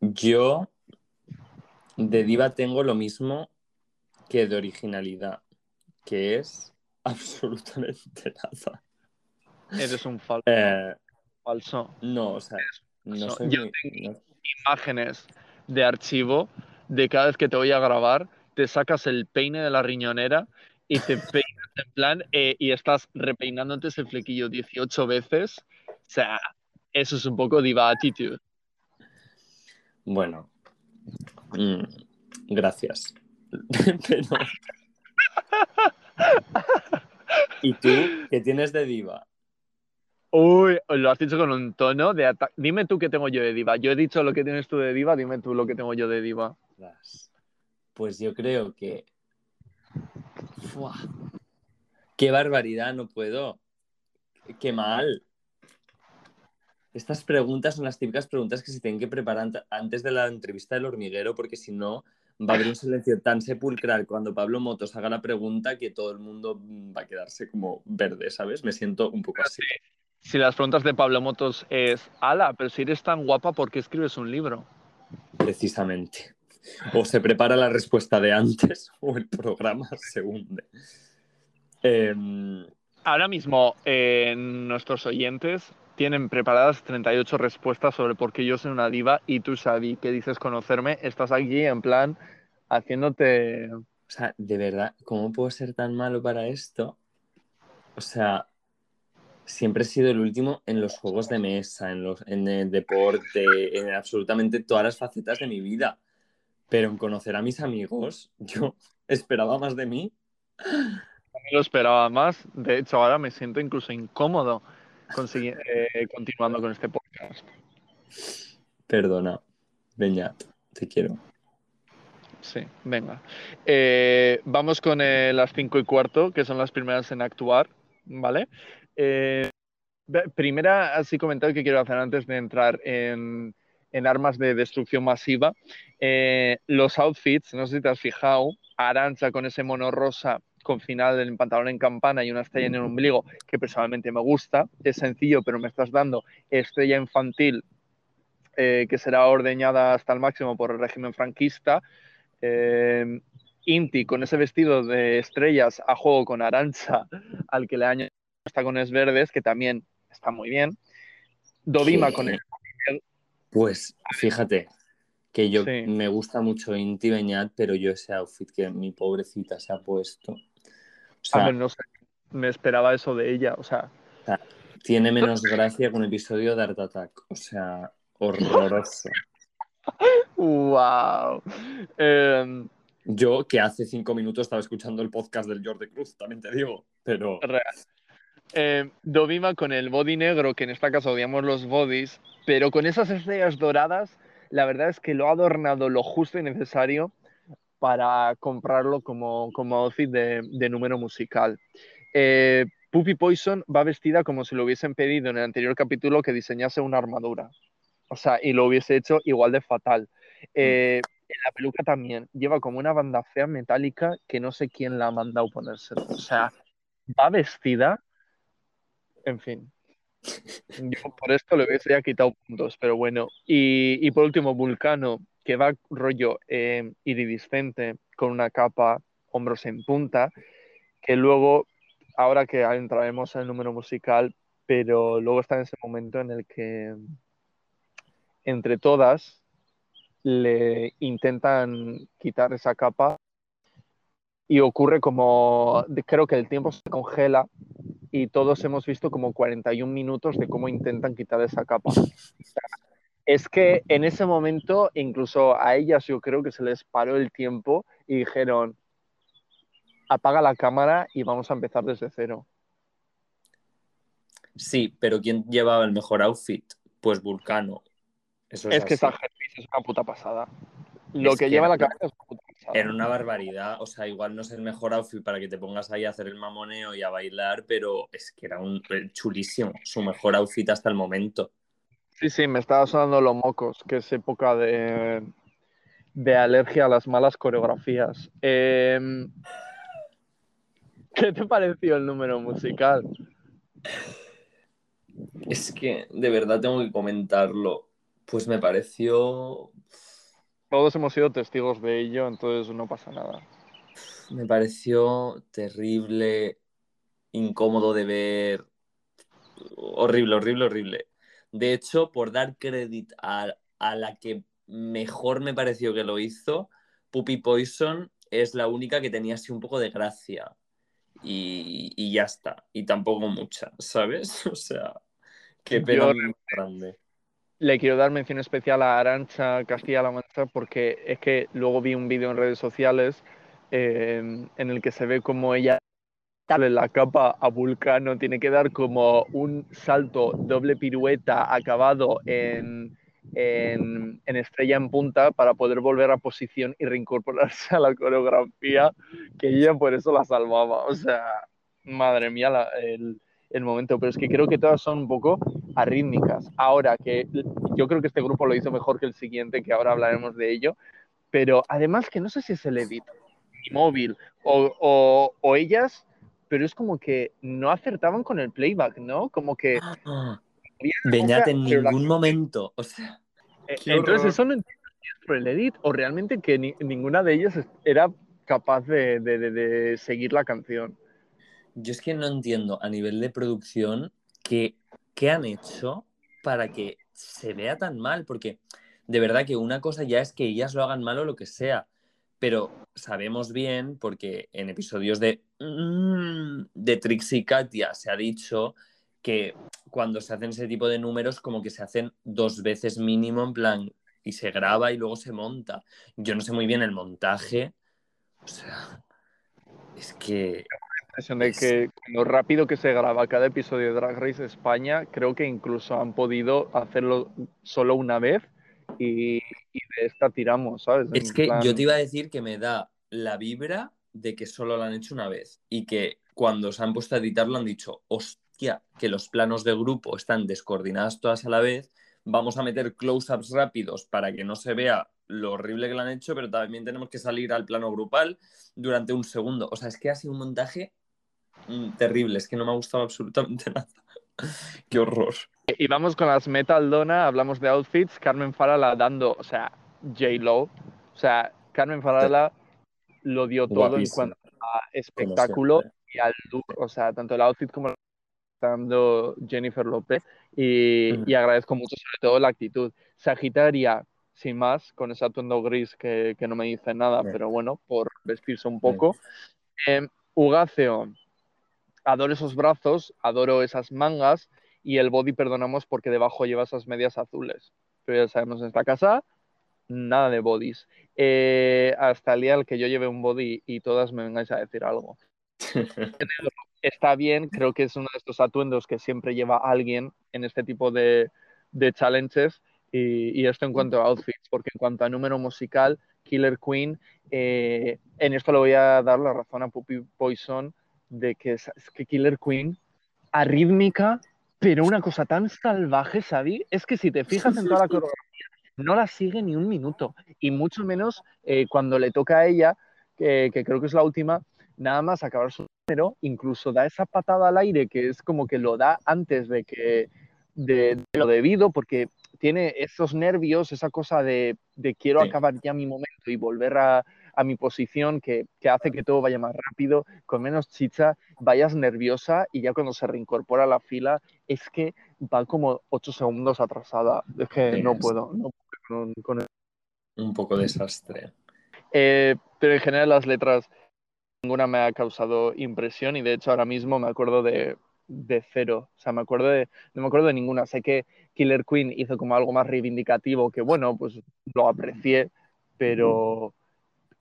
yo de diva tengo lo mismo que de originalidad, que es absolutamente nada. Eres un falso. Eh, falso. no, o sea, no soy Yo muy- tengo- no- Imágenes de archivo de cada vez que te voy a grabar, te sacas el peine de la riñonera y te peinas en plan eh, y estás repeinándote ese flequillo 18 veces. O sea, eso es un poco diva attitude. Bueno, Mm, gracias. Pero... ¿Y tú qué tienes de diva? Uy, lo has dicho con un tono de ataque. Dime tú qué tengo yo de diva. Yo he dicho lo que tienes tú de diva, dime tú lo que tengo yo de diva. Pues yo creo que. Fua. ¡Qué barbaridad! No puedo. ¡Qué mal! Estas preguntas son las típicas preguntas que se tienen que preparar antes de la entrevista del hormiguero, porque si no, va a haber un silencio tan sepulcral cuando Pablo Motos haga la pregunta que todo el mundo va a quedarse como verde, ¿sabes? Me siento un poco así. Si las preguntas de Pablo Motos es, ala, pero si eres tan guapa, ¿por qué escribes un libro? Precisamente. O se prepara la respuesta de antes o el programa se hunde. Em, Ahora mismo eh, nuestros oyentes tienen preparadas 38 respuestas sobre por qué yo soy una diva y tú, Xavi, que dices conocerme, estás aquí en plan haciéndote... O sea, de verdad, ¿cómo puedo ser tan malo para esto? O sea, siempre he sido el último en los juegos de mesa, en, los, en el deporte, en absolutamente todas las facetas de mi vida. Pero en conocer a mis amigos, yo esperaba más de mí. lo esperaba más. De hecho, ahora me siento incluso incómodo eh, continuando con este podcast. Perdona, Beñat, te quiero. Sí, venga. Eh, vamos con eh, las cinco y cuarto, que son las primeras en actuar, ¿vale? Primera, así comentario que quiero hacer antes de entrar en, en armas de destrucción masiva. los outfits, no sé si te has fijado, Arancha con ese mono rosa con final en pantalón en campana y una estrella en el ombligo, que personalmente me gusta. Es sencillo, pero me estás dando estrella infantil eh, que será ordeñada hasta el máximo por el régimen franquista. Eh, Inti con ese vestido de estrellas a juego con Arancha, al que le añado tacones verdes, que también está muy bien. Dovima con el. Pues fíjate, que yo me gusta mucho Inti Beñat, pero yo ese outfit que mi pobrecita se ha puesto. no sé, me esperaba eso de ella, o sea. tiene menos gracia con el episodio de Art Attack, o sea, horroroso. ¡Wow! Em, yo, que hace cinco minutos estaba escuchando el podcast del Jordi Cruz, también te digo, pero. Real. Eh, Dovima con el body negro, que en este caso odiamos los bodies, pero con esas estrellas doradas la verdad es que lo ha adornado lo justo y necesario para comprarlo como, como outfit de, número musical. Eh, Puppy Poison va vestida como si lo hubiesen pedido en el anterior capítulo que diseñase una armadura. O sea, y lo hubiese hecho igual de fatal. Eh, en la peluca también lleva como una banda fea metálica que no sé quién la ha mandado ponérselo. O sea, va vestida. En fin. Yo por esto le hubiese quitado puntos, pero bueno. Y, por último, Vulcano, que va rollo eh, iridiscente, con una capa, hombros en punta, que luego, ahora que entraremos en el número musical, pero luego está en ese momento en el que entre todas le intentan quitar esa capa y ocurre como, creo que el tiempo se congela y todos hemos visto como 41 minutos de cómo intentan quitar esa capa. Es que en ese momento, incluso a ellas yo creo que se les paró el tiempo y dijeron, apaga la cámara y vamos a empezar desde cero. Sí, pero ¿quién llevaba el mejor outfit? Pues Vulcano. Eso es, que esa es una puta pasada. Lo que, lleva la cabeza es una puta era una barbaridad. O sea, igual no es el mejor outfit para que te pongas ahí a hacer el mamoneo y a bailar, pero es que era un eh, chulísimo. Su mejor outfit hasta el momento. Sí, sí, me estaba sonando los mocos, que es época de, de alergia a las malas coreografías. Em, ¿Qué te pareció el número musical? Es que de verdad tengo que comentarlo. Pues me pareció todos hemos sido testigos de ello, entonces no pasa nada. Me pareció terrible, incómodo de ver, horrible, horrible, horrible. De hecho, por dar crédito a, la que mejor me pareció que lo hizo, Puppy Poison es la única que tenía así un poco de gracia. Y, ya está. Y tampoco mucha, ¿sabes? O sea, qué pena grande. Le quiero dar mención especial a Arancha Castilla-La Mancha porque es que luego vi un vídeo en redes sociales eh, en el que se ve como ella darle la capa a Vulcano, tiene que dar como un salto doble pirueta acabado en, en, en, estrella en punta para poder volver a posición y reincorporarse a la coreografía, que ella por eso la salvaba. O sea, madre mía, la, el, el momento, pero es que creo que todas son un poco arrítmicas. Ahora que yo creo que este grupo lo hizo mejor que el siguiente, que ahora hablaremos de ello, pero además que no sé si es el edit móvil o, o, o ellas, pero es como que no acertaban con el playback, ¿no? Como que... Beñat en ningún la... momento, o sea... Entonces eso no entiendo si es por el edit o realmente que ni, ninguna de ellas era capaz de, de, de, de seguir la canción. Yo es que no entiendo a nivel de producción qué, qué han hecho para que se vea tan mal, porque de verdad que una cosa ya es que ellas lo hagan mal o lo que sea, pero sabemos bien, porque en episodios de, de Trixie y Katia se ha dicho que cuando se hacen ese tipo de números como que se hacen dos veces mínimo en plan y se graba y luego se monta. Yo no sé muy bien el montaje, o sea, es que de que lo rápido que se graba cada episodio de Drag Race España, creo que incluso han podido hacerlo solo una vez y, y de esta tiramos, ¿sabes? Es que plan... yo te iba a decir que me da la vibra de que solo lo han hecho una vez y que cuando se han puesto a editarlo han dicho, hostia, que los planos de grupo están descoordinados todas a la vez, vamos a meter close-ups rápidos para que no se vea lo horrible que lo han hecho, pero también tenemos que salir al plano grupal durante un segundo. O sea, es que ha sido un montaje terrible, es que no me ha gustado absolutamente nada. Qué horror. Y vamos con las Metal Donna, hablamos de outfits, Carmen Farala dando, o sea, J-Lo, o sea, Carmen Farala lo dio todo Guapísimo. en cuanto a espectáculo y al look, o sea, tanto el outfit como dando Jennifer López y, uh -huh. y, agradezco mucho sobre todo la actitud. Sagitaria, sin más, con ese atuendo gris que, que no me dice nada, uh -huh. pero bueno, por vestirse un poco. Uh -huh. eh, adoro esos brazos, adoro esas mangas y el body perdonamos porque debajo lleva esas medias azules. Pero ya sabemos en esta casa, nada de bodies. Eh, hasta el día al que yo lleve un body y todas me vengáis a decir algo. Está bien, creo que es uno de estos atuendos que siempre lleva alguien en este tipo de, de challenges. Y, y, esto en cuanto a outfits, porque en cuanto a número musical, Killer Queen, eh, en esto le voy a dar la razón a Puppy Poison de que es, que Killer Queen, arrítmica, pero una cosa tan salvaje, ¿sabí? Es que si te fijas en toda la coreografía, no la sigue ni un minuto, y mucho menos eh, cuando le toca a ella, que, que, creo que es la última, nada más acabar su número, incluso da esa patada al aire que es como que lo da antes de que de, de lo debido, porque tiene esos nervios, esa cosa de, de quiero sí. acabar ya mi momento y volver a, a mi posición que, que, hace que todo vaya más rápido, con menos chicha, vayas nerviosa y ya cuando se reincorpora a la fila es que va como ocho segundos atrasada. Es que sí, no. Puedo, no puedo con, con el... Un poco desastre. Eh, pero en general las letras ninguna me ha causado impresión y de hecho ahora mismo me acuerdo de, de cero. O sea, me acuerdo de, no me acuerdo de ninguna. Sé que Killer Queen hizo como algo más reivindicativo que, bueno, pues lo aprecié, pero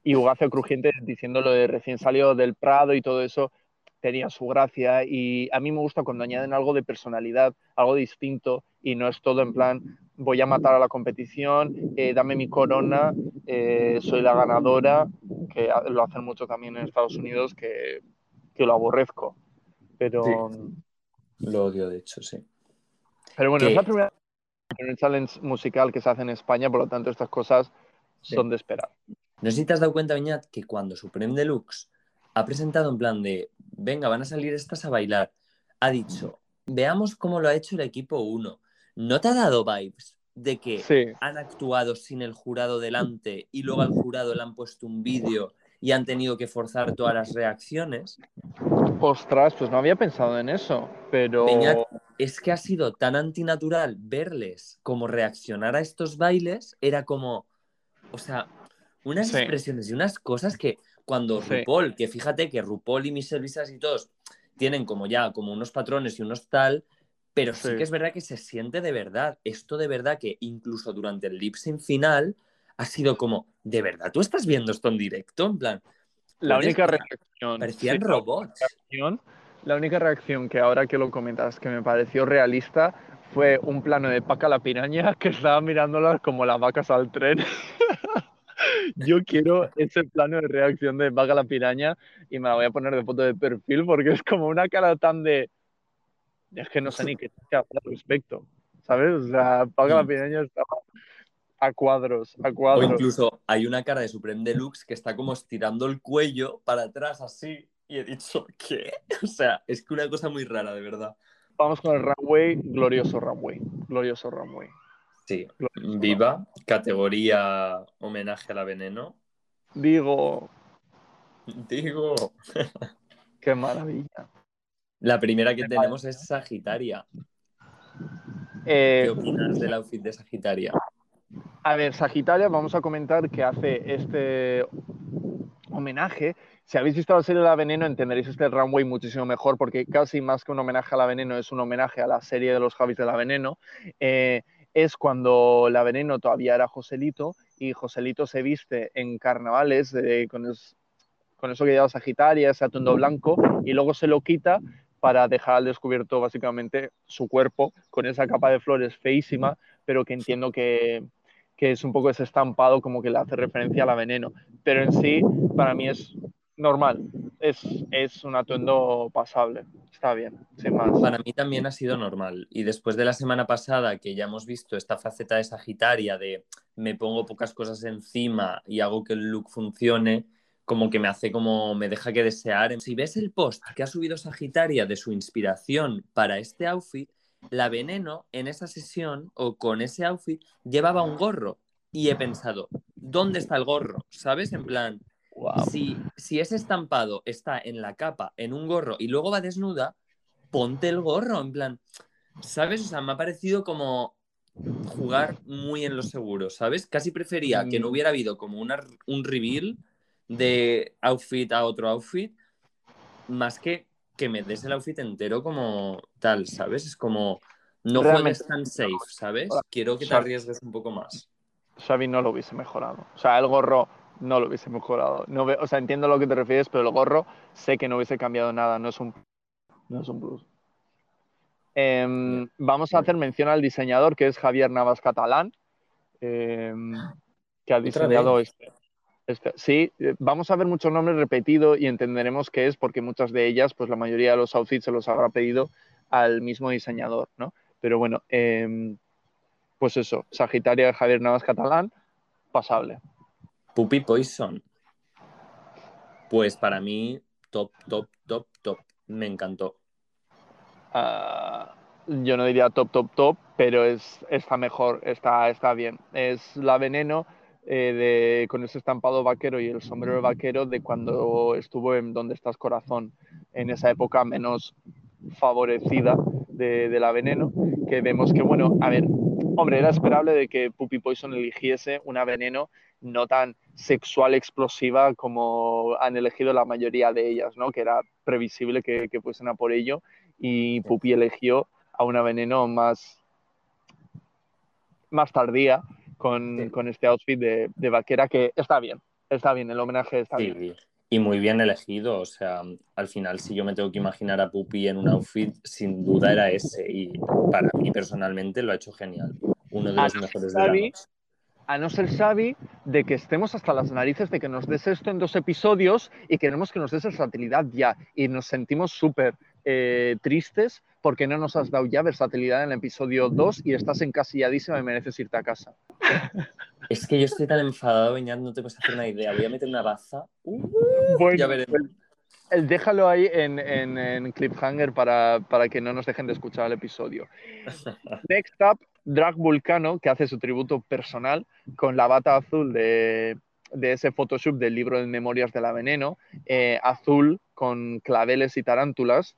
y Ugacio Crujiente diciéndolo de recién salió del Prado y todo eso tenía su gracia y a mí me gusta cuando añaden algo de personalidad, algo distinto y no es todo en plan voy a matar a la competición, eh, dame mi corona, eh, soy la ganadora, que lo hacen mucho también en Estados Unidos, que, que lo aborrezco. Pero... Sí. Lo odio, de hecho, sí. Pero bueno, es la primera primer challenge musical que se hace en España, por lo tanto estas cosas sí. son de esperar. No sé si te has dado cuenta, Beñat, que cuando Supreme Deluxe ha presentado en plan de, venga, van a salir estas a bailar, ha dicho, veamos cómo lo ha hecho el equipo 1. ¿No te ha dado vibes de que sí. han actuado sin el jurado delante y luego al jurado le han puesto un vídeo y han tenido que forzar todas las reacciones? Ostras, pues no había pensado en eso, pero... Beñat, es que ha sido tan antinatural verles como reaccionar a estos bailes, era como, o sea, unas sí. expresiones y unas cosas que cuando sí. RuPaul, que fíjate que RuPaul y mis servicios y todos tienen como ya como unos patrones y unos tal, Pero sí. Sí. que es verdad que se siente de verdad. Esto de verdad que incluso durante el lip sync final ha sido como, ¿de verdad tú estás viendo esto en directo? En plan, La única reacción. parecían sí, robots. reacción- La única reacción que ahora que lo comentas que me pareció realista fue un plano de Paca la piraña que estaba mirándolas como las vacas al tren. Yo quiero ese plano de reacción de Paca la piraña y me la voy a poner de foto de perfil porque es como una cara tan de... Es que no sé ni qué hacer al respecto, ¿sabes? O sea, Paca la Mm. piraña estaba a cuadros, a O cuadros. incluso hay una cara de Supreme Deluxe que está como estirando el cuello para atrás así. Y he dicho, ¿qué? O sea, es que una cosa muy rara, de verdad. Vamos con el runway, glorioso runway, glorioso runway. Sí. Viva, categoría homenaje a la veneno. Digo, Digo. qué maravilla. La primera que tenemos es Sagitaria. Eh, ¿Qué opinas del outfit de Sagitaria? a ver, Sagitaria, vamos a comentar que hace este homenaje. Si habéis visto la serie de La Veneno, entenderéis este runway muchísimo mejor, porque casi más que un homenaje a La Veneno, es un homenaje a la serie de los Javis de La Veneno. Eh, es cuando La Veneno todavía era Joselito y Joselito se viste en carnavales eh, con, es- con eso que lleva Sagitaria, ese atuendo blanco, y luego se lo quita para dejar al descubierto básicamente su cuerpo con esa capa de flores feísima, pero que entiendo que, que es un poco ese estampado como que le hace referencia a la veneno. Pero en sí, para mí es normal, es, es un atuendo pasable, está bien, sin más. Para mí también ha sido normal. Y después de la semana pasada, que ya hemos visto esta faceta de Sagitaria, de me pongo pocas cosas encima y hago que el look funcione, como que me hace como, me deja que desear. Si ves el post que ha subido Sagitaria de su inspiración para este outfit, la veneno en esa sesión o con ese outfit llevaba un gorro. Y he pensado, ¿dónde está el gorro? ¿Sabes? En plan, Wow. si, si ese estampado está en la capa, en un gorro y luego va desnuda, ponte el gorro, en plan, ¿sabes? O sea, me ha parecido como jugar muy en lo seguro, ¿sabes? Casi prefería que no Mm. hubiera habido como una, un reveal de outfit a otro outfit, más que que me des el outfit entero como tal, ¿sabes? Es como, no Realmente- juegues tan safe, ¿sabes? Quiero que te arriesgues un poco más. Xavi no lo hubiese mejorado. O sea, el gorro no lo hubiese mejorado. No ve- o sea, entiendo a lo que te refieres, pero el gorro sé que no hubiese cambiado nada, no es un, no es un plus. Em, vamos a hacer mención al diseñador, que es Javier Navas Catalán, em, que ha ¿Otra diseñado este, este- Sí, eh, vamos a ver muchos nombres repetidos y entenderemos qué es, porque muchas de ellas, pues la mayoría de los outfits se los habrá pedido al mismo diseñador, ¿no? Pero bueno, em, pues eso, Sagitaria de Javier Navas Catalán, pasable. Puppy Poison. Pues para mí, top, top, top, top. Me encantó. Ah, yo no diría top, top, top, pero es, está mejor, está, está bien. Es la veneno eh, de, con ese estampado vaquero y el sombrero vaquero de cuando estuvo en Donde estás corazón, en esa época menos favorecida de, de la veneno, que vemos que, bueno, a ver, hombre, era esperable de que Puppy Poison eligiese una veneno no tan sexual explosiva como han elegido la mayoría de ellas, ¿no? Que era previsible que, que fuesen a por ello y Pupi eligió a una veneno más, más tardía con, Sí. con este outfit de, de vaquera que está bien, está bien, el homenaje está bien. Y muy bien elegido. O sea, al final, si yo me tengo que imaginar a Puppy en un outfit, sin duda era ese. Y para mí, personalmente, lo ha hecho genial. Uno de los mejores de la noche. A no ser Xavi de que estemos hasta las narices de que nos des esto en dos episodios y queremos que nos des versatilidad ya y nos sentimos súper eh, tristes porque no nos has dado ya versatilidad en el episodio 2 y estás encasilladísima y mereces irte a casa. Es que yo estoy tan enfadado, Beñat, no te puedes hacer una idea. Voy a meter una baza. Uh, Bueno, ya veremos. el- déjalo ahí en, en, en cliffhanger para, para que no nos dejen de escuchar el episodio. Next up, Drag Vulcano, que hace su tributo personal con la bata azul de, de ese Photoshop del libro de Memorias de la Veneno, eh, azul con claveles y tarántulas,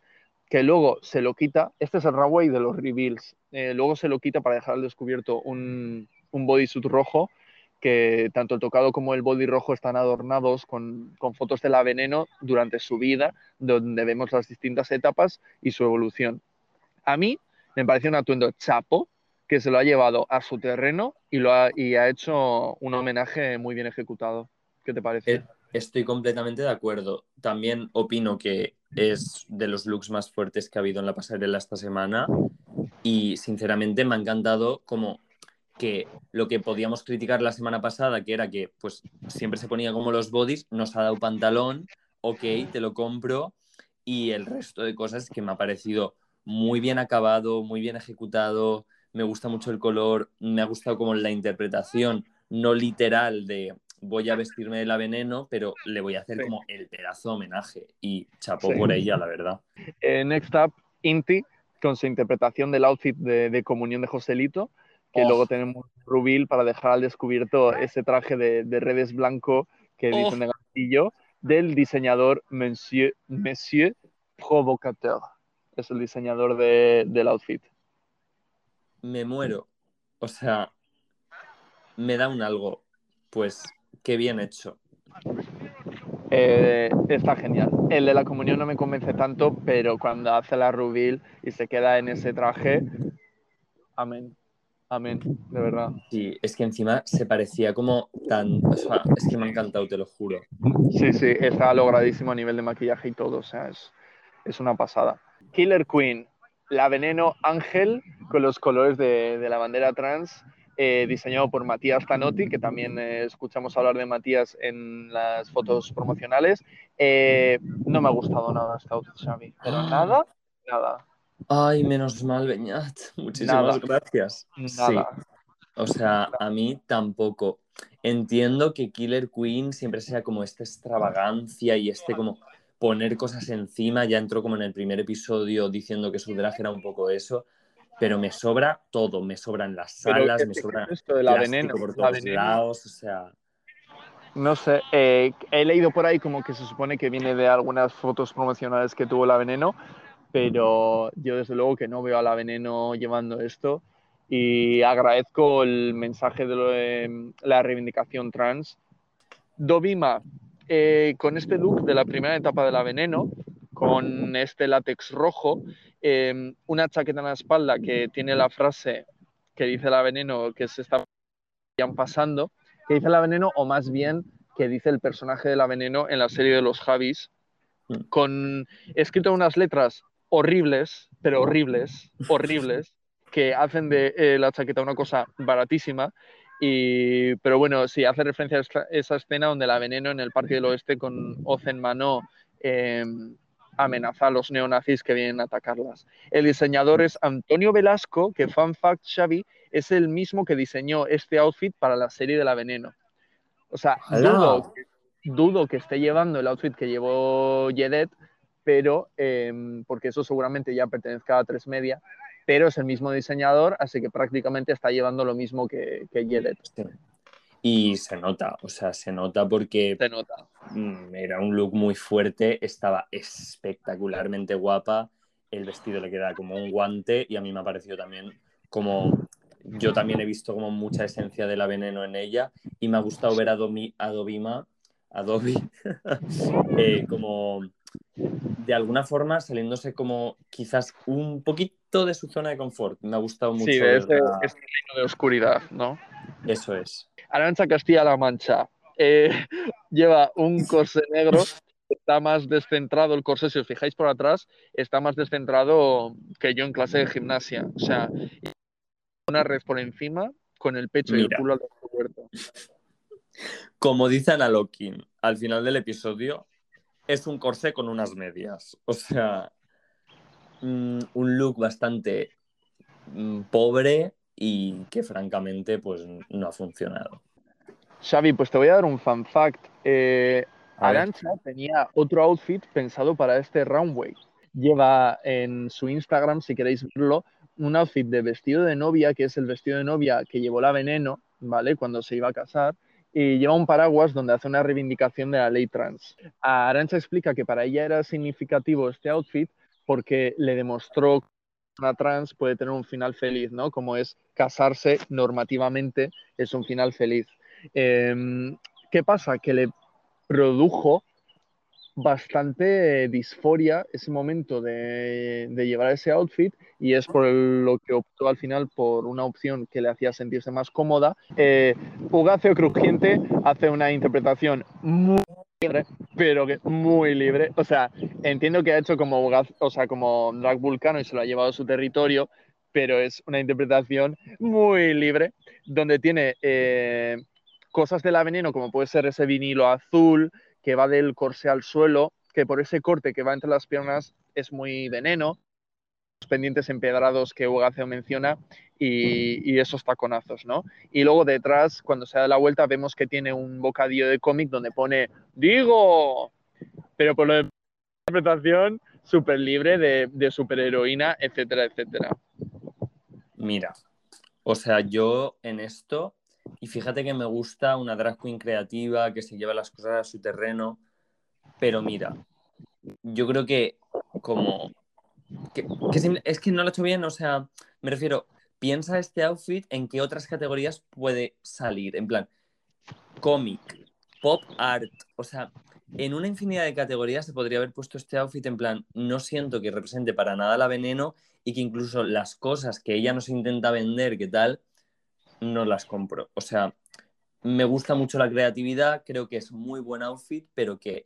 que luego se lo quita. Este es el runway de los reveals. eh, luego se lo quita para dejar al descubierto un, un bodysuit rojo que tanto el tocado como el body rojo están adornados con, fotos de la veneno durante su vida, donde vemos las distintas etapas y su evolución. A mí me parece un atuendo chapo que se lo ha llevado a su terreno y, lo ha, y ha hecho un homenaje muy bien ejecutado. ¿Qué te parece? Eh, Estoy completamente de acuerdo. También opino que es de los looks más fuertes que ha habido en la pasarela esta semana y sinceramente me ha encantado como que lo que podíamos criticar la semana pasada, que era que pues siempre se ponía como los bodies, nos ha dado pantalón, ok, te lo compro y el resto de cosas que me ha parecido muy bien acabado, muy bien ejecutado, me gusta mucho el color, me ha gustado como la interpretación no literal de voy a vestirme de la veneno, pero le voy a hacer como el pedazo homenaje y chapó por ella, la verdad. Eh, next up, Inti, con su interpretación del outfit de, comunión de Joselito, que oh. luego tenemos Rubil para dejar al descubierto ese traje de, redes blanco que oh. dicen de gatillo del diseñador Monsieur, Monsieur Provocateur. Es el diseñador del outfit. Me muero. O sea, me da un algo. Pues qué bien hecho. Eh, está genial. El de la comunión no me convence tanto, pero cuando hace la rubil y se queda en ese traje, amén. Amén, de verdad. Sí, es que encima se parecía como tan. O sea, es que me ha encantado, te lo juro. Sí, sí, está logradísimo a nivel de maquillaje y todo, o sea, es, es una pasada. Killer Queen, la veneno ángel con los colores de, de la bandera trans eh, diseñado por Matías Tanotti, que también eh, escuchamos hablar de Matías en las fotos promocionales. Eh, no me ha gustado nada este outfit, Xavi, pero ah. nada, nada. Ay, menos mal, Beñat. Muchísimas gracias. Nada. Sí. O sea, a mí tampoco. Entiendo que Killer Queen siempre sea como esta extravagancia y este como poner cosas encima. Ya entró como en el primer episodio diciendo que su traje era un poco eso pero me sobra todo, me sobran las salas, me sobra esto de la veneno, por todos lados, o sea... No sé, eh, he leído por ahí como que se supone que viene de algunas fotos promocionales que tuvo la veneno, pero yo desde luego que no veo a la veneno llevando esto y agradezco el mensaje de, la reivindicación trans. Dovima, eh, con este look de la primera etapa de la veneno, con este látex rojo, Em, una chaqueta en la espalda que tiene la frase que dice la veneno que se está pasando, que dice la veneno, o más bien que dice el personaje de la veneno en la serie de los Javis, mm. con escrito unas letras horribles, pero horribles, horribles, que hacen de eh, la chaqueta una cosa baratísima. Y, pero bueno, sí, hace referencia a esa escena donde la veneno en el Parque del Oeste con Oz en mano em, amenaza a los neonazis que vienen a atacarlas. El diseñador es Antonio Velasco, que fun fact Xavi es el mismo que diseñó este outfit para la serie de la Veneno. O sea, dudo que, esté llevando el outfit que llevó Jedet, pero em, porque eso seguramente ya pertenezca a Tres Media, pero es el mismo diseñador, así que prácticamente está llevando lo mismo que, que. Y se nota, o sea, se nota porque se nota. Mm, era un look muy fuerte, estaba espectacularmente guapa, el vestido le queda como un guante y a mí me ha parecido también como yo también he visto como mucha esencia de la veneno en ella y me ha gustado ver a, Domi, a Dobima, a Dobby, eh, como de alguna forma saliéndose como quizás un poquito de su zona de confort. Me ha gustado mucho. Sí, de ese, de oscuridad, ¿no? Eso es. Arancha Castilla-La Mancha eh, lleva un corsé negro, está más descentrado el corsé, si os fijáis por atrás, está más descentrado que yo en clase de gimnasia. O sea, una red por encima con el pecho y el culo al descubierto. Como dice Ana Lokin al final del episodio, es un corsé con unas medias. O sea, mm, un look bastante mm, pobre, y que francamente pues no ha funcionado. Xavi, pues te voy a dar un fan fact. Eh, Arancha tenía otro outfit pensado para este runway. Lleva en su Instagram, si queréis verlo, un outfit de vestido de novia, que es el vestido de novia que llevó la veneno, ¿vale? Cuando se iba a casar. Y lleva un paraguas donde hace una reivindicación de la ley trans. Arancha explica que para ella era significativo este outfit porque le demostró una trans puede tener un final feliz, ¿no? Como es casarse normativamente, es un final feliz. Em, ¿Qué pasa? Que le produjo bastante disforia ese momento de, llevar ese outfit y es por lo que optó al final por una opción que le hacía sentirse más cómoda. Eh, Crujiente hace una interpretación muy libre, pero que muy libre. O sea, entiendo que ha hecho como, o sea, como Drag Vulcano y se lo ha llevado a su territorio, pero es una interpretación muy libre, donde tiene eh, cosas de la veneno, como puede ser ese vinilo azul que va del corsé al suelo, que por ese corte que va entre las piernas es muy veneno, los pendientes empedrados que Ugaceo menciona y, esos taconazos, ¿no? Y luego detrás, cuando se da la vuelta, vemos que tiene un bocadillo de cómic donde pone ¡Digo! Pero por lo de interpretación súper libre de, de superheroína, etcétera, etcétera. Mira, o sea, yo en esto, y fíjate que me gusta una drag queen creativa que se lleva las cosas a su terreno, pero mira, yo creo que como... es que no lo he hecho bien, o sea, me refiero, piensa este outfit en qué otras categorías puede salir, en plan, cómic, pop art, o sea, en una infinidad de categorías se podría haber puesto este outfit en plan, no siento que represente para nada la veneno y que incluso las cosas que ella nos intenta vender, que tal, no las compro. O sea, me gusta mucho la creatividad, creo que es muy buen outfit, pero que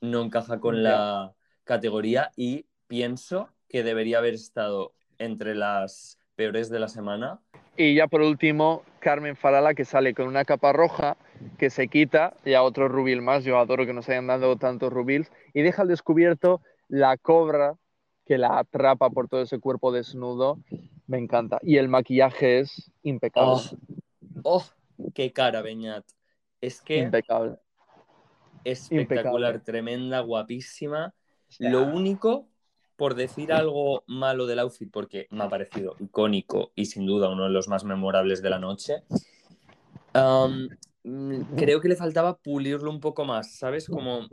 no encaja con la categoría y pienso que debería haber estado entre las peores de la semana. Y ya por último, Carmen Farala, que sale con una capa roja que se quita, ya otro rubil más, yo adoro que nos hayan dado tantos rubils, y deja al descubierto la cobra que la atrapa por todo ese cuerpo desnudo, me encanta. Y el maquillaje es impecable. ¡Oh! oh qué cara, Beñat! Es que. Impecable. Espectacular, tremenda, guapísima. Lo único, por decir algo malo del outfit, porque me ha parecido icónico y sin duda uno de los más memorables de la noche, creo que le faltaba pulirlo un poco más, ¿sabes? Como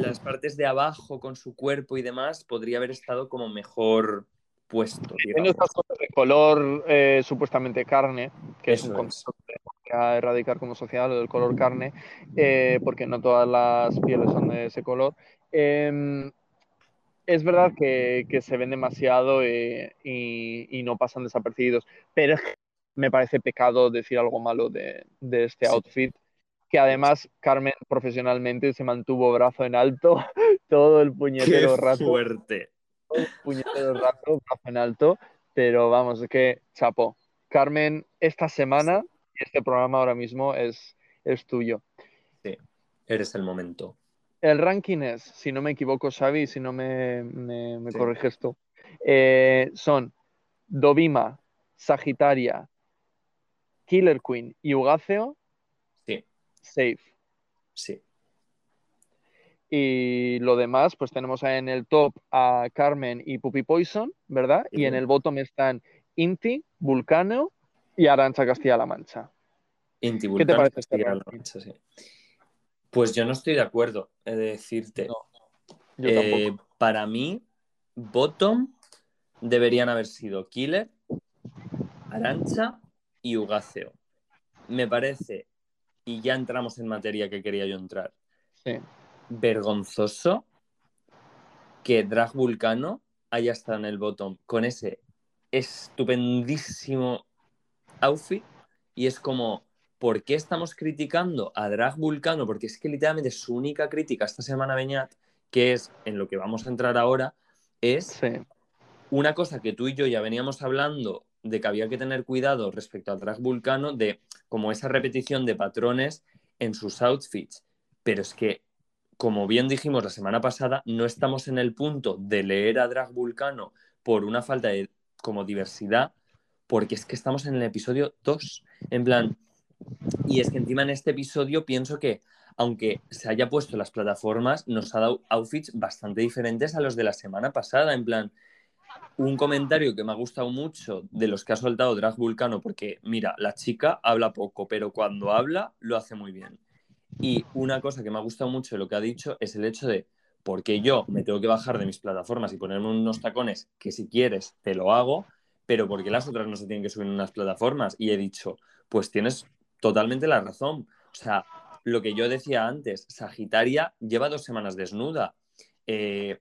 las partes de abajo con su cuerpo y demás podría haber estado como mejor puesto. Cosas de color eh, supuestamente carne, que es un concepto que a erradicar como sociedad, lo del color carne, eh, porque no todas las pieles son de ese color. Em, es verdad que, se ven demasiado eh, y, y, no pasan desapercibidos, pero es me parece pecado decir algo malo de, este outfit. Que además Carmen profesionalmente se mantuvo brazo en alto todo el puñetero rato. fuerte! Puñetero rato, brazo en alto. Pero vamos, es que chapo. Carmen, esta semana, este programa ahora mismo es, es tuyo. Sí, eres el momento. El ranking es, si no me equivoco, Xavi, si no me, me, corriges tú, eh, son Dovima, Sagitaria, Killer Queen y Ugaceo. Sí. Safe. Sí. Y lo demás, pues tenemos en el top a Carmen y Puppy Poison, ¿verdad? Y en el bottom están Inti, Vulcano y Arancha Castilla-La Mancha. Inti, Vulcano, ¿Qué te parece Castilla-La Mancha, sí. Pues yo no estoy de acuerdo, he de decirte. Eh, para mí, bottom deberían haber sido Killer, Arancha y Ugaceo. Me parece, y ya entramos en materia que quería yo entrar, vergonzoso que Drag Vulcano haya estado en el bottom con ese estupendísimo outfit y es como, ¿por qué estamos criticando a Drag Vulcano? Porque es que literalmente su única crítica esta semana, Beñat, que es en lo que vamos a entrar ahora, es una cosa que tú y yo ya veníamos hablando de que había que tener cuidado respecto al drag vulcano de como esa repetición de patrones en sus outfits. Pero es que, como bien dijimos la semana pasada, no estamos en el punto de leer a drag vulcano por una falta de como diversidad, porque es que estamos en el episodio 2. En plan, y es que encima en este episodio pienso que, aunque se haya puesto las plataformas, nos ha dado outfits bastante diferentes a los de la semana pasada. En plan, un comentario que me ha gustado mucho de los que ha soltado Drag Vulcano, porque mira, la chica habla poco, pero cuando habla lo hace muy bien. Y una cosa que me ha gustado mucho de lo que ha dicho es el hecho de, porque yo me tengo que bajar de mis plataformas y ponerme unos tacones que si quieres te lo hago, pero porque las otras no se tienen que subir en unas plataformas. Y he dicho, pues tienes totalmente la razón. O sea, lo que yo decía antes, Sagitaria lleva dos semanas desnuda. Eh,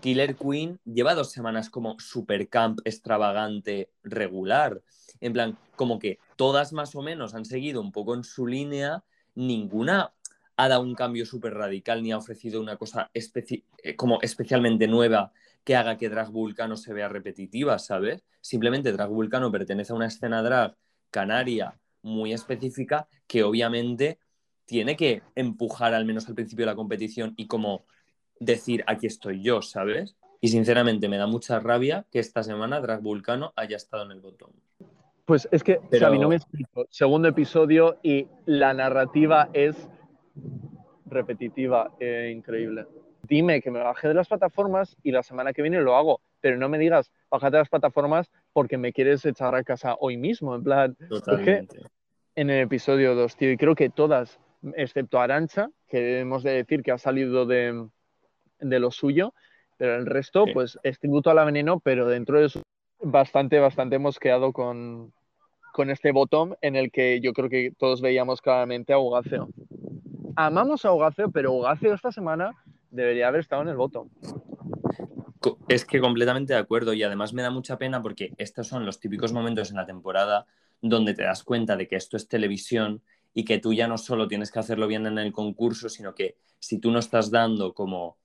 Killer Queen lleva dos semanas como super camp extravagante regular. En plan, como que todas más o menos han seguido un poco en su línea, ninguna ha dado un cambio súper radical ni ha ofrecido una cosa eh, como especialmente nueva que haga que Drag Vulcano se vea repetitiva, ¿sabes? Simplemente Drag Vulcano pertenece a una escena drag canaria muy específica que obviamente tiene que empujar al menos al principio de la competición y como decir aquí estoy yo, ¿sabes? Y sinceramente me da mucha rabia que esta semana Drag Vulcano haya estado en el botón. Pues es que, Pero... Xavi, no me explico. Segundo episodio y la narrativa es repetitiva e increíble. Dime que me baje de las plataformas y la semana que viene lo hago, pero no me digas, bájate de las plataformas porque me quieres echar a casa hoy mismo, en plan. Totalmente. En el episodio 2, tío, y creo que todas, excepto Arancha, que hemos de decir que ha salido de, de lo suyo, pero el resto, pues es tributo a la veneno, pero dentro de eso, bastante, bastante hemos quedado con, con este botón en el que yo creo que todos veíamos claramente a Ugaceo. Amamos a Ugaceo, pero Ugaceo esta semana debería haber estado en el botón. Es que completamente de acuerdo y además me da mucha pena porque estos son los típicos momentos en la temporada donde te das cuenta de que esto es televisión y que tú ya no solo tienes que hacerlo bien en el concurso, sino que si tú no estás dando como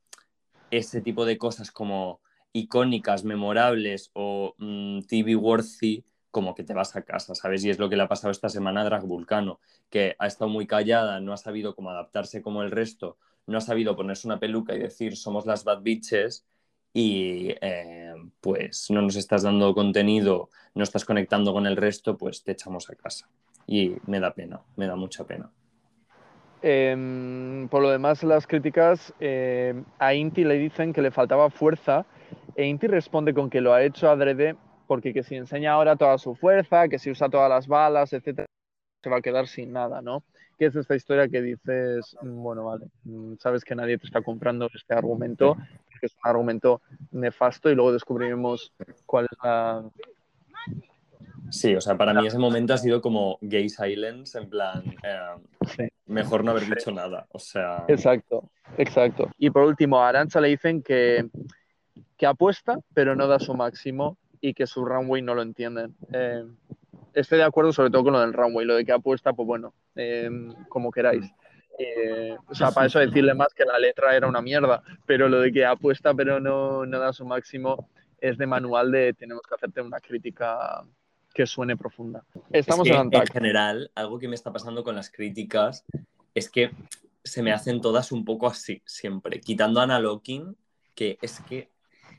ese tipo de cosas como icónicas, memorables o mm, TV worthy, como que te vas a casa, ¿sabes? Y es lo que le ha pasado esta semana a Drag Vulcano, que ha estado muy callada, no ha sabido cómo adaptarse como el resto, no ha sabido ponerse una peluca y decir somos las bad bitches y eh, pues no nos estás dando contenido, no estás conectando con el resto, pues te echamos a casa. Y me da pena, me da mucha pena. Em, por lo demás, las críticas em, a Inti le dicen que le faltaba fuerza e Inti responde con que lo ha hecho adrede porque que si enseña ahora toda su fuerza, que si usa todas las balas, etcétera, se va a quedar sin nada, ¿no? Que es esta historia que dices, mm, bueno, vale, mm, sabes que nadie te está comprando este argumento, que es un argumento nefasto y luego descubriremos cuál es la, Sí, o sea, para mí ese momento ha sido como gay silence, en plan, eh, mejor no haber dicho nada, o sea... Exacto, exacto. Y por último, a Arancha le dicen que, que apuesta, pero no da su máximo y que su runway no lo entienden. Eh, estoy de acuerdo sobre todo con lo del runway, lo de que apuesta, pues bueno, eh, como queráis. o sea, para eso decirle más que la letra era una mierda, pero lo de que apuesta pero no, no da su máximo es de manual de tenemos que hacerte una crítica que suene profunda. Estamos en, en general, algo que me está pasando con las críticas es que se me hacen todas un poco así, siempre. Quitando a Ana Locking, que es que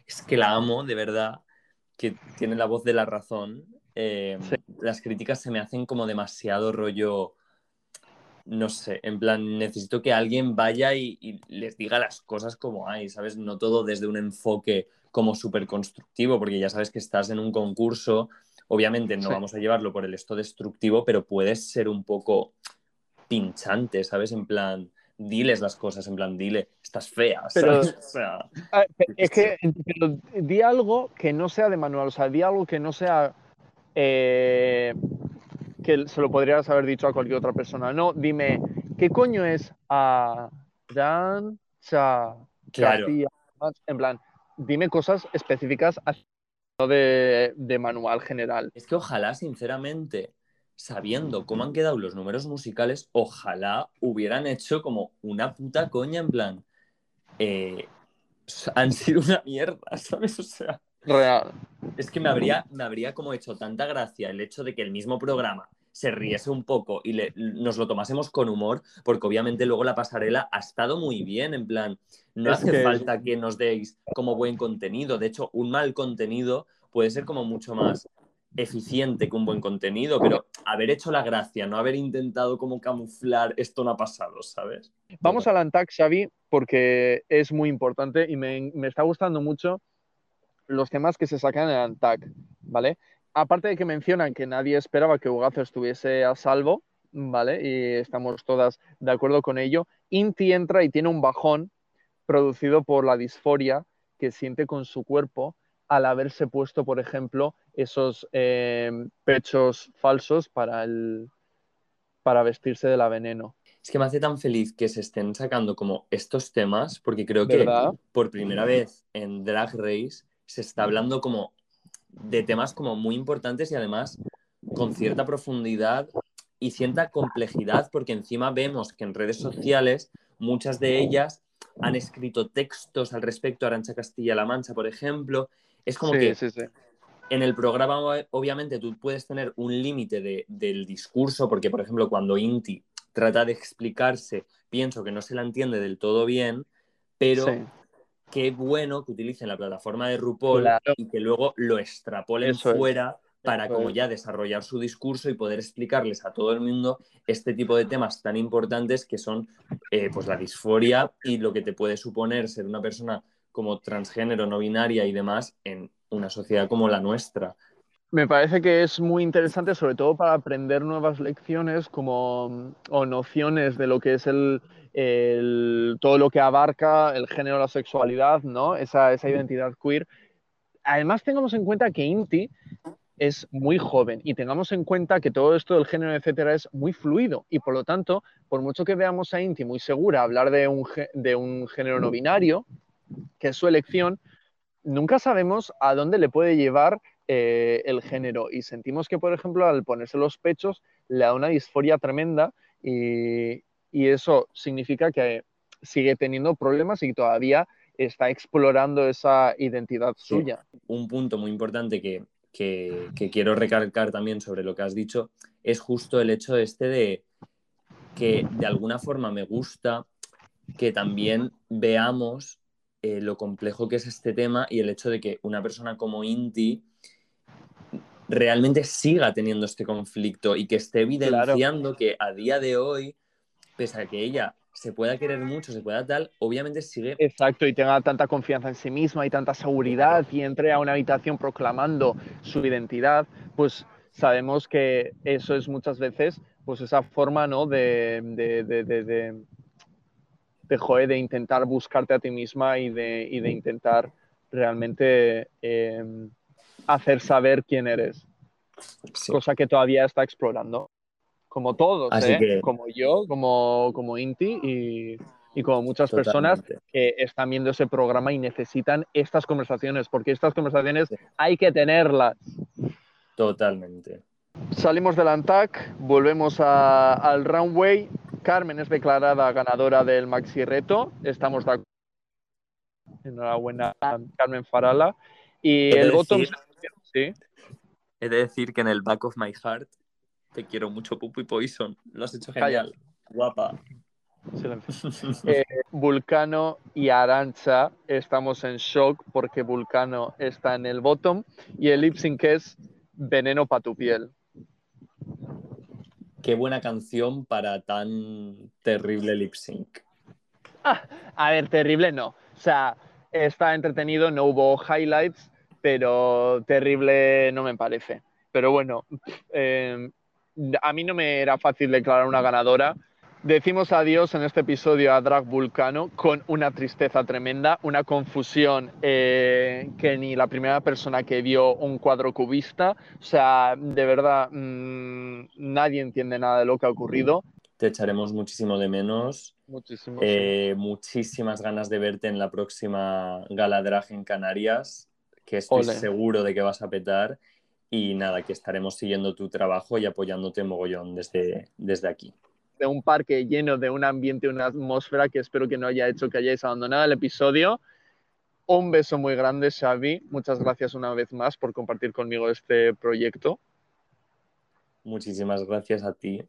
es que la amo, de verdad, que tiene la voz de la razón. Eh, las críticas se me hacen como demasiado rollo. No sé, en plan, necesito que alguien vaya y, y les diga las cosas como hay, ¿sabes? No todo desde un enfoque como súper constructivo, porque ya sabes que estás en un concurso Obviamente no vamos a llevarlo por el esto destructivo, pero puedes ser un poco pinchante, ¿sabes? En plan, diles las cosas, en plan, dile, estás fea. Pero, es que di algo que no sea de manual, o sea, di algo que no sea eh, que se lo podrías haber dicho a cualquier otra persona. No, dime, ¿qué coño es a Dan Claro. En plan, dime cosas específicas de, de manual general. Es que ojalá, sinceramente, sabiendo cómo han quedado los números musicales, ojalá hubieran hecho como una puta coña en plan. Eh, han sido una mierda, ¿sabes? O sea. Real. Es que me habría, me habría como hecho tanta gracia el hecho de que el mismo programa se riese un poco y nos lo tomásemos con humor, porque obviamente luego la pasarela ha estado muy bien, en plan, no hace falta que nos deis como buen contenido, de hecho, un mal contenido puede ser como mucho más eficiente que un buen contenido, pero haber hecho la gracia, no haber intentado como camuflar, esto no ha pasado, ¿sabes? Vamos al Antac, Xavi, porque es muy importante y me, me está gustando mucho los temas que se sacan en el Antac, ¿vale? Aparte de que mencionan que nadie esperaba que Ugazo estuviese a salvo, ¿vale? Y estamos todas de acuerdo con ello, Inti entra y tiene un bajón producido por la disforia que siente con su cuerpo al haberse puesto, por ejemplo, esos eh, pechos falsos para, el, para vestirse de la veneno. Es que me hace tan feliz que se estén sacando como estos temas, porque creo que ¿Verdad? por primera vez en Drag Race se está hablando como de temas como muy importantes y además con cierta profundidad y cierta complejidad, porque encima vemos que en redes sociales muchas de ellas han escrito textos al respecto, Arancha Castilla-La Mancha, por ejemplo. Es como sí, que sí, sí. en el programa, obviamente, tú puedes tener un límite de- del discurso, porque, por ejemplo, cuando Inti trata de explicarse, pienso que no se la entiende del todo bien, pero. Qué bueno que utilicen la plataforma de RuPaul Claro. y que luego lo extrapolen Eso es. fuera para Eso como es. ya desarrollar su discurso y poder explicarles a todo el mundo este tipo de temas tan importantes que son eh, pues la disforia y lo que te puede suponer ser una persona como transgénero, no binaria y demás en una sociedad como la nuestra. Me parece que es muy interesante, sobre todo para aprender nuevas lecciones como, o nociones de lo que es el, el- todo lo que abarca el género, la sexualidad, ¿no? Esa, esa identidad queer. Además, tengamos en cuenta que Inti es muy joven y tengamos en cuenta que todo esto del género, etcétera, es muy fluido y por lo tanto, por mucho que veamos a Inti muy segura hablar de un, de un género no binario, que es su elección, nunca sabemos a dónde le puede llevar eh, el género y sentimos que, por ejemplo, al ponerse los pechos le da una disforia tremenda y, y eso significa que sigue teniendo problemas y todavía está explorando esa identidad Sí. suya. Un punto muy importante que, que- que quiero recalcar también sobre lo que has dicho es justo el hecho este de que de alguna forma me gusta que también veamos eh, lo complejo que es este tema y el hecho de que una persona como Inti realmente siga teniendo este conflicto y que esté evidenciando que a día de hoy, pese a que ella se pueda querer mucho, se pueda tal, obviamente sigue Exacto, y tenga tanta confianza en sí misma y tanta seguridad y entre a una habitación proclamando su identidad, pues sabemos que eso es muchas veces pues esa forma ¿no? de, de, de, de, de, de, joder, de intentar buscarte a ti misma y de, y de intentar realmente eh, hacer saber quién eres, Sí. cosa que todavía está explorando, como todos, Así ¿eh? que- como yo, como, como Inti y, y como muchas personas que están viendo ese programa y necesitan estas conversaciones, porque estas conversaciones hay que tenerlas. Totalmente. Salimos del ANTAC, volvemos a- al runway. Carmen es declarada ganadora del Maxi Reto. Estamos de acuerdo. Enhorabuena, Carmen Farala. Y el bottom. decir- Sí. He de decir que en el back of my heart te quiero mucho, Pupu y Poison. Lo has hecho Calla. genial. Guapa. Silencio. Eh, Vulcano y Arancha estamos en shock porque Vulcano está en el bottom y el lip sync es Veneno para tu piel. Qué buena canción para tan terrible lip sync. A ver, terrible no. O sea, está entretenido, no hubo highlights, pero terrible no me parece. Pero bueno, eh, a mí no me era fácil declarar una ganadora. Decimos adiós en este episodio a Drag Vulcano con una tristeza tremenda, una confusión eh, que ni la primera persona que vio un cuadro cubista, o sea, de verdad, mmm, nadie entiende nada de lo que ha ocurrido. Te echaremos muchísimo de menos. Muchísimo. Eh, muchísimas ganas de verte en la próxima gala drag en Canarias, que estoy Ole. seguro de que vas a petar. Y nada, que estaremos siguiendo tu trabajo y apoyándote mogollón desde, desde aquí. de un parque lleno de un ambiente, una atmósfera que espero que no haya hecho que hayáis abandonado el episodio. Un beso muy grande, Xavi. Muchas gracias una vez más por compartir conmigo este proyecto. Muchísimas gracias a ti.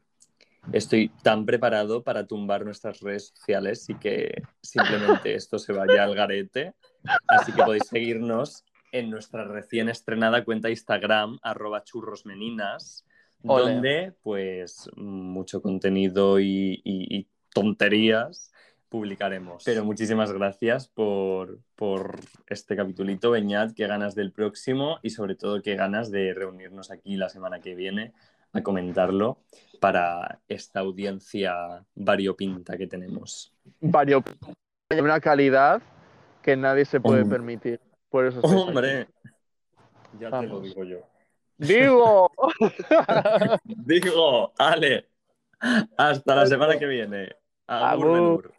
Estoy tan preparado para tumbar nuestras redes sociales y que simplemente esto se vaya al garete. Así que podéis seguirnos en nuestra recién estrenada cuenta Instagram, arroba churrosmeninas, Ole. donde pues mucho contenido y, y- y tonterías publicaremos. Pero muchísimas gracias por, por este capitulito, Beñat, qué ganas del próximo y sobre todo qué ganas de reunirnos aquí la semana que viene a comentarlo para esta audiencia variopinta que tenemos. Vario, una calidad que nadie se puede Hombre. permitir. Por eso aquí. ¡Hombre! Ya te lo digo yo. ¡Digo! Digo, Ale. Hasta la semana que viene. Agur, Agur.